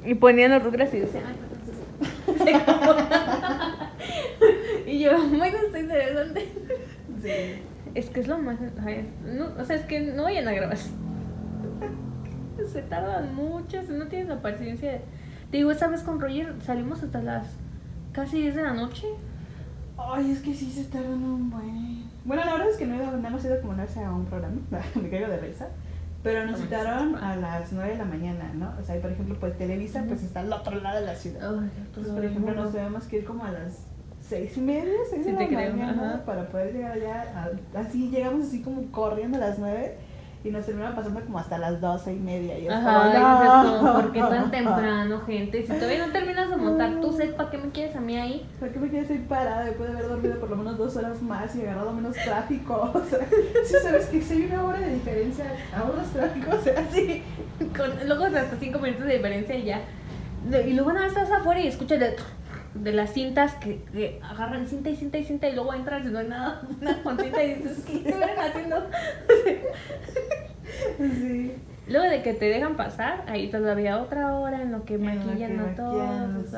y ponían los rugras y decía, ay, no, se acabó". Y yo, bueno, está interesante. Sí. Es que es lo más. ay, no, o sea, es que no vayan a grabar. Se tardan mucho, no tienes la paciencia. de- Te digo, esta vez con Roger salimos hasta las casi 10 de la noche. Ay, es que sí se tardan un buen. Bueno, la verdad es que no he ido, nada más como una vez a un programa, me caigo de risa. Pero nos citaron a las 9 de la mañana, ¿no? O sea, y por ejemplo, pues Televisa pues está al otro lado de la ciudad. Ay, Entonces, por ejemplo, nos tenemos que ir como a las seis y media, seis Sí, de la creo, mañana ajá. para poder llegar allá. a- así llegamos así como corriendo a las nueve y nos terminaron pasando como hasta las doce y media. Y Ajá, y dices "No". como, ¿por qué tan temprano, gente? Si todavía no terminas de montar tu set, ¿para qué me quieres a mí ahí? ¿Por qué me quedé ahí parada después de haber dormido por lo menos dos horas más y agarrado menos tráfico? O sea, si sabes que si hay una hora de diferencia, ahorras tráfico, o sea, Sí, con, luego hasta cinco minutos de diferencia y ya. No, Y luego nada más estás afuera y escuchas de, de las cintas que, que agarran cinta y cinta y cinta y luego entras y no hay nada, nada con cinta y dices, ¿qué estuvieron haciendo? sí. Luego de que te dejan pasar, ahí todavía otra hora en lo que maquillan a que todos.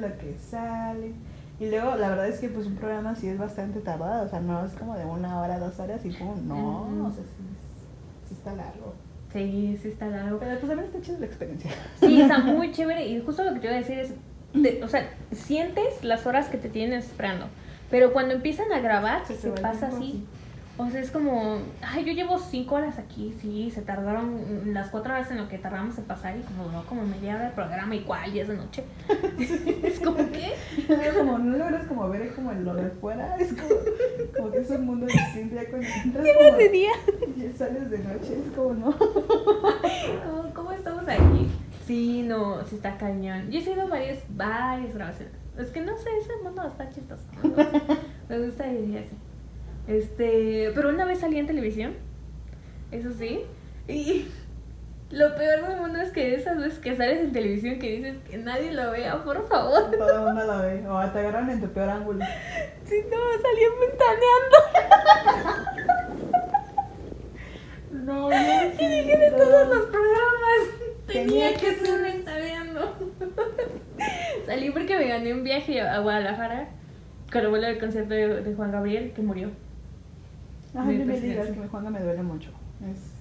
lo que sale. Y luego, la verdad es que pues un programa sí es bastante tardado, o sea, no es como de una hora, dos horas y pum, no, Ujú. o sea, sí, es- sí está largo. Sí, sí está largo. Pero pues también está chida la experiencia. Sí, está muy chévere y justo lo que te iba a decir es, de- o sea, sientes las horas que te tienen esperando, pero cuando empiezan a grabar se, el pasa así. O sea, es como, ay, yo llevo cinco horas aquí, sí, se tardaron las cuatro horas en lo que tardamos en pasar y como duró como media hora el programa y cuál, y es de noche. es como, ¿qué? Pero como no logras como ver como en lo de fuera, es como, como que es un mundo distinto ya cuando entras Llegas de día. y sales de noche, es como no. ¿Cómo, cómo estamos aquí? Sí, no, sí está cañón. Yo he ido a varias, varias grabaciones. Es que no sé, ese mundo está chistoso. Me gusta, me gusta vivir así. Este, pero una vez salí en televisión, eso sí, y lo peor del mundo es que esas veces que sales en televisión que dices que nadie lo vea, por favor. Todo el mundo lo ve, o te agarran en tu peor ángulo. Si no, salí ventaneando. No, Y dije de todos los programas. Tenía Tenía que que ser ventaneando. Salí porque me gané un viaje a Guadalajara con el vuelo del concierto de, de Juan Gabriel que murió. Ay, Mi no me digas que Juanga me duele mucho. Es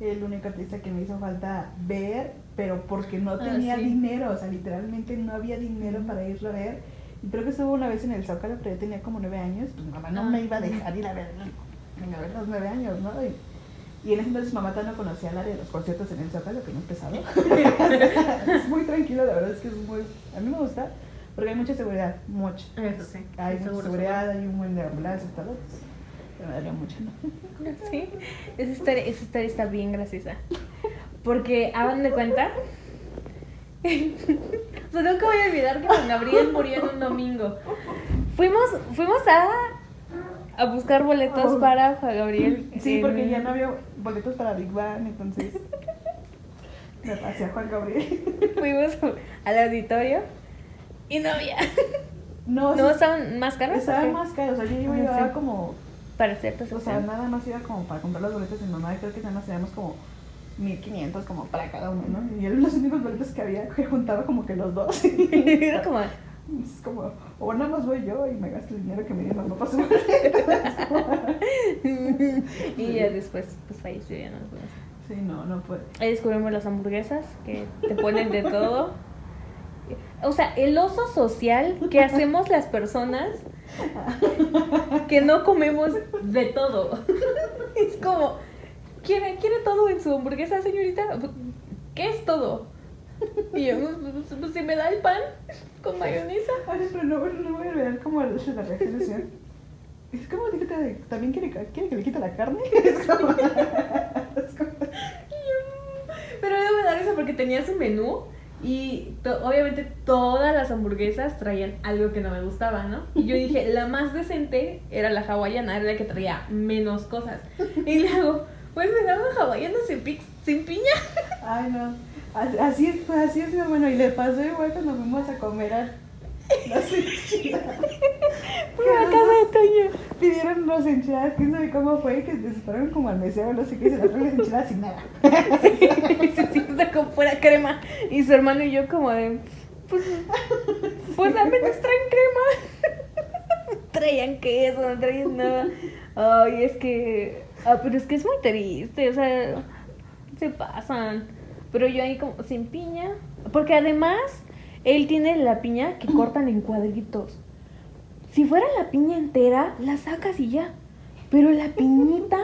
el único artista que me hizo falta ver, pero porque no Ah, tenía sí. dinero, o sea, literalmente no había dinero para irlo a ver. Y creo que estuvo una vez en el Zócalo, pero yo tenía como nueve años, pues mamá no Ah. me iba a dejar ir a ver, venga, a ver los nueve años, ¿no? Y, y en ese entonces mamá todavía no conocía el área de los conciertos en el Zócalo, que no es pesado. es muy tranquilo, la verdad es que es muy... A mí me gusta, porque hay mucha seguridad, mucha. Eso sí. Hay mucha seguro, seguridad, hay un buen de ambulancias, todo. pues, pero me daría mucho, ¿no? seguro. Sí, esa historia, esa historia está bien graciosa. Porque, hagan de cuenta. o sea, nunca voy a olvidar que Juan Gabriel murió en un domingo. Fuimos, fuimos a, a buscar boletos Oh. para Juan Gabriel. Sí, en- porque ya no había boletos para Big Bang, entonces me pasé a Juan Gabriel. Fuimos al auditorio y no había. No, ¿No estaban más caros? estaba ¿o qué? más caro, o sea, yo iba Ah, como, Para ciertas o sea, nada más iba como para comprar los boletos de mamá, y creo que nada más teníamos como 1500 como para cada uno, ¿no? Y eran los únicos boletos que había, que juntaba como que los dos. Era como, Es como, o nada más voy yo y me gasto el dinero que me para su boleto. y ya después, pues falleció ya no lo pude hacer. Sí, no, no puede. Ahí descubrimos las hamburguesas que te ponen de todo. O sea, el oso social que hacemos las personas que no comemos de todo. Es como, ¿quiere, ¿quiere todo en su hamburguesa, señorita? ¿Qué es todo? Y yo, pues, pues, si me da el pan con mayonesa. Ay, pero no, no voy a olvidar como la reacción de señor. Es como, ¿también quiere, quiere que le quite la carne? Es como, es como- Pero debo dar eso porque tenía su menú y to- obviamente todas las hamburguesas traían algo que no me gustaba, ¿no? Y yo dije, la más decente era la hawaiana, era la que traía menos cosas. Y le hago, pues me da una hawaiana sin, pi- sin piña. Ay, no. Así- pues así es mi hermano. Y le pasó igual cuando fuimos a comer a las enchiladas. Fui a casa de Toño. Pidieron unas enchiladas, quién sabe cómo fue, que desesperaron como al mesero, no sé qué, se las las enchiladas sin nada. Se sienta con pura crema. Y su hermano y yo como de, pues, pues al menos traen crema. traían queso, no traían nada. Ay, es que, ah, pero es que es muy triste, o sea, se pasan. Pero yo ahí como sin piña, porque además él tiene la piña que cortan en cuadritos. Si fuera la piña entera, la sacas y ya. Pero la piñita,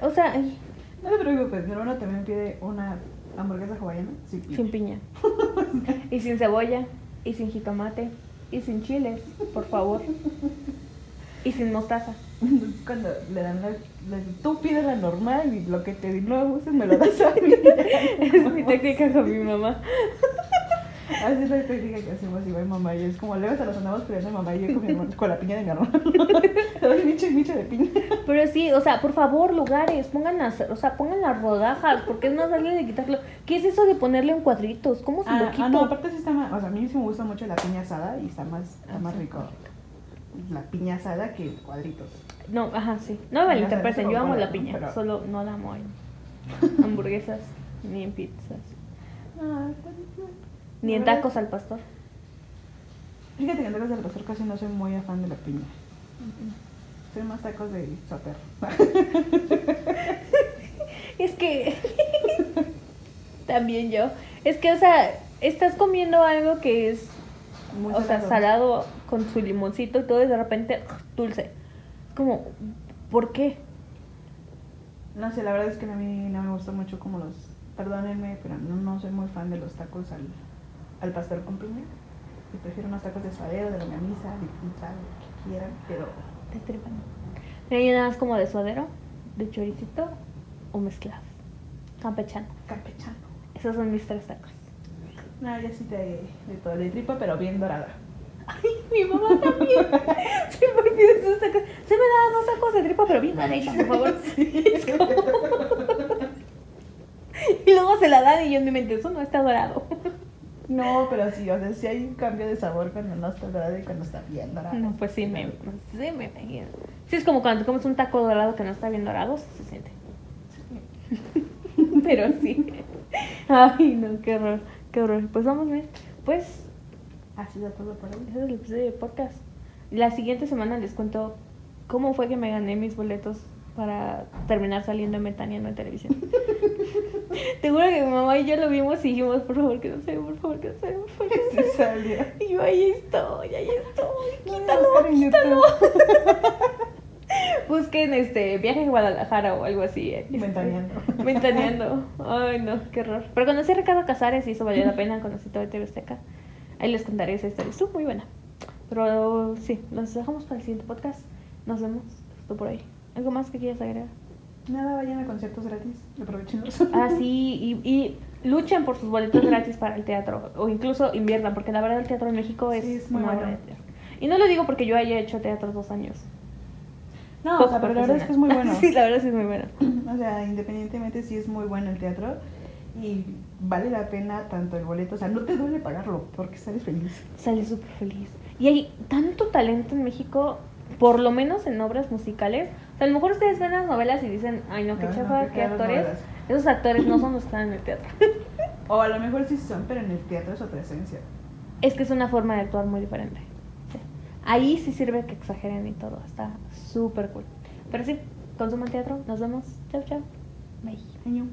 o sea, ay, No te preocupes, mi hermano también pide una hamburguesa hawaiana. Sí, Sin piña. Y sin cebolla. Y sin jitomate. Y sin chiles, por favor. Y sin mostaza. Entonces, cuando le dan la, la- Tú pides la normal y lo que te no gustes me lo das a mí. Es mi técnica con mi mamá. Así es la técnica que hacemos igual mamá y es como luego se los andamos pidiendo a mamá y yo con, mi hermano- con la piña de mi hermano. Doy micho y micho de piña. Pero sí, o sea, por favor, lugares, pongan las, o sea, pongan las rodajas, porque es más darle de quitarlo. ¿Qué es eso de ponerle en cuadritos? ¿Cómo se lo Ah, quito? ah, no, aparte sí está más, o sea, a mí sí me gusta mucho la piña asada y está más, está Ah, más sí. rico la piña asada que cuadritos. No, ajá, sí. No me malinterpreten, yo amo la piña, Pero- solo no la amo en hamburguesas, ni en pizzas, Ah, ni en tacos al pastor. Fíjate que en tacos del pastor casi no soy muy afán de la piña. Soy más tacos de soper. Es que también yo, es que, o sea, estás comiendo algo que es, Muy o sea, salado con su limoncito y todo y de repente dulce. Como, ¿por qué? No sé, la verdad es que a mí no me gusta mucho como los, perdónenme, pero no, no soy muy fan de los tacos al, al pastor con piña. Y prefiero unos tacos de suadero, de longaniza, de pizza, lo que quieran, pero De tripa no. Mira, yo nada más como de suadero, de choricito o mezclados. Campechano. campechano. Esos son mis tres tacos. No, yo sí te de todo, de tripa, pero bien dorada. Ay, mi mamá también. Siempre pide esos tacos. Se me da dos tacos de tripa, pero bien doraditos, por favor. Es como- Y luego se la dan y yo en mi mente, eso no está dorado. No, pero sí, o sea, sí hay un cambio de sabor cuando no está dorada y cuando está bien dorada. No, pues sí, me, sí me imagino. Sí, es como cuando comes un taco dorado que no está bien dorado, sí se siente. Pero sí. Ay, no, qué horror, qué horror. Pues vamos bien. Pues Ha sido todo por hoy. ese es el episodio de podcast. La siguiente semana les cuento cómo fue que me gané mis boletos para terminar saliendo en Metaniano en televisión. Te juro que mi mamá y yo lo vimos y dijimos, por favor, que no se por favor, que no se por favor, que no salió. Y yo, ahí estoy, ahí estoy, No, quítalo, en quítalo. Busquen este viaje a Guadalajara o algo así. eh, este, Ventaneando. Ventaneando. Ay, no, qué horror. Pero conocí a Ricardo Casares y eso valió la pena. Conocí todo el TV Azteca. Ahí les contaré esa historia. Estuvo muy buena. Pero sí, nos dejamos para el siguiente podcast. Nos vemos. Esto por ahí. ¿Algo más que quieras agregar? Nada, vayan a conciertos gratis. Aprovechenlos. Ah, sí, y, y luchen por sus boletos gratis para el teatro. O incluso inviertan, porque la verdad el teatro en México es, Sí, es muy bueno. Y no lo digo porque yo haya hecho teatro dos años. No, o sea, pero la verdad es que es muy bueno. sí, la verdad sí es muy bueno. O sea, independientemente sí es muy bueno el teatro y vale la pena tanto el boleto, o sea, no te duele pagarlo porque sales feliz. Salí súper feliz. Y hay tanto talento en México, por lo menos en obras musicales. O sea, a lo mejor ustedes ven las novelas y dicen, ay no, qué no, chafa, qué actores. novelas. Esos actores no son los que están en el teatro. O a lo mejor sí son, pero en el teatro es otra esencia. es que es una forma de actuar muy diferente. Ahí sí sirve que exageren y todo. Está súper cool. Pero sí, consuman teatro. Nos vemos. Chao, chao. Bye. Año.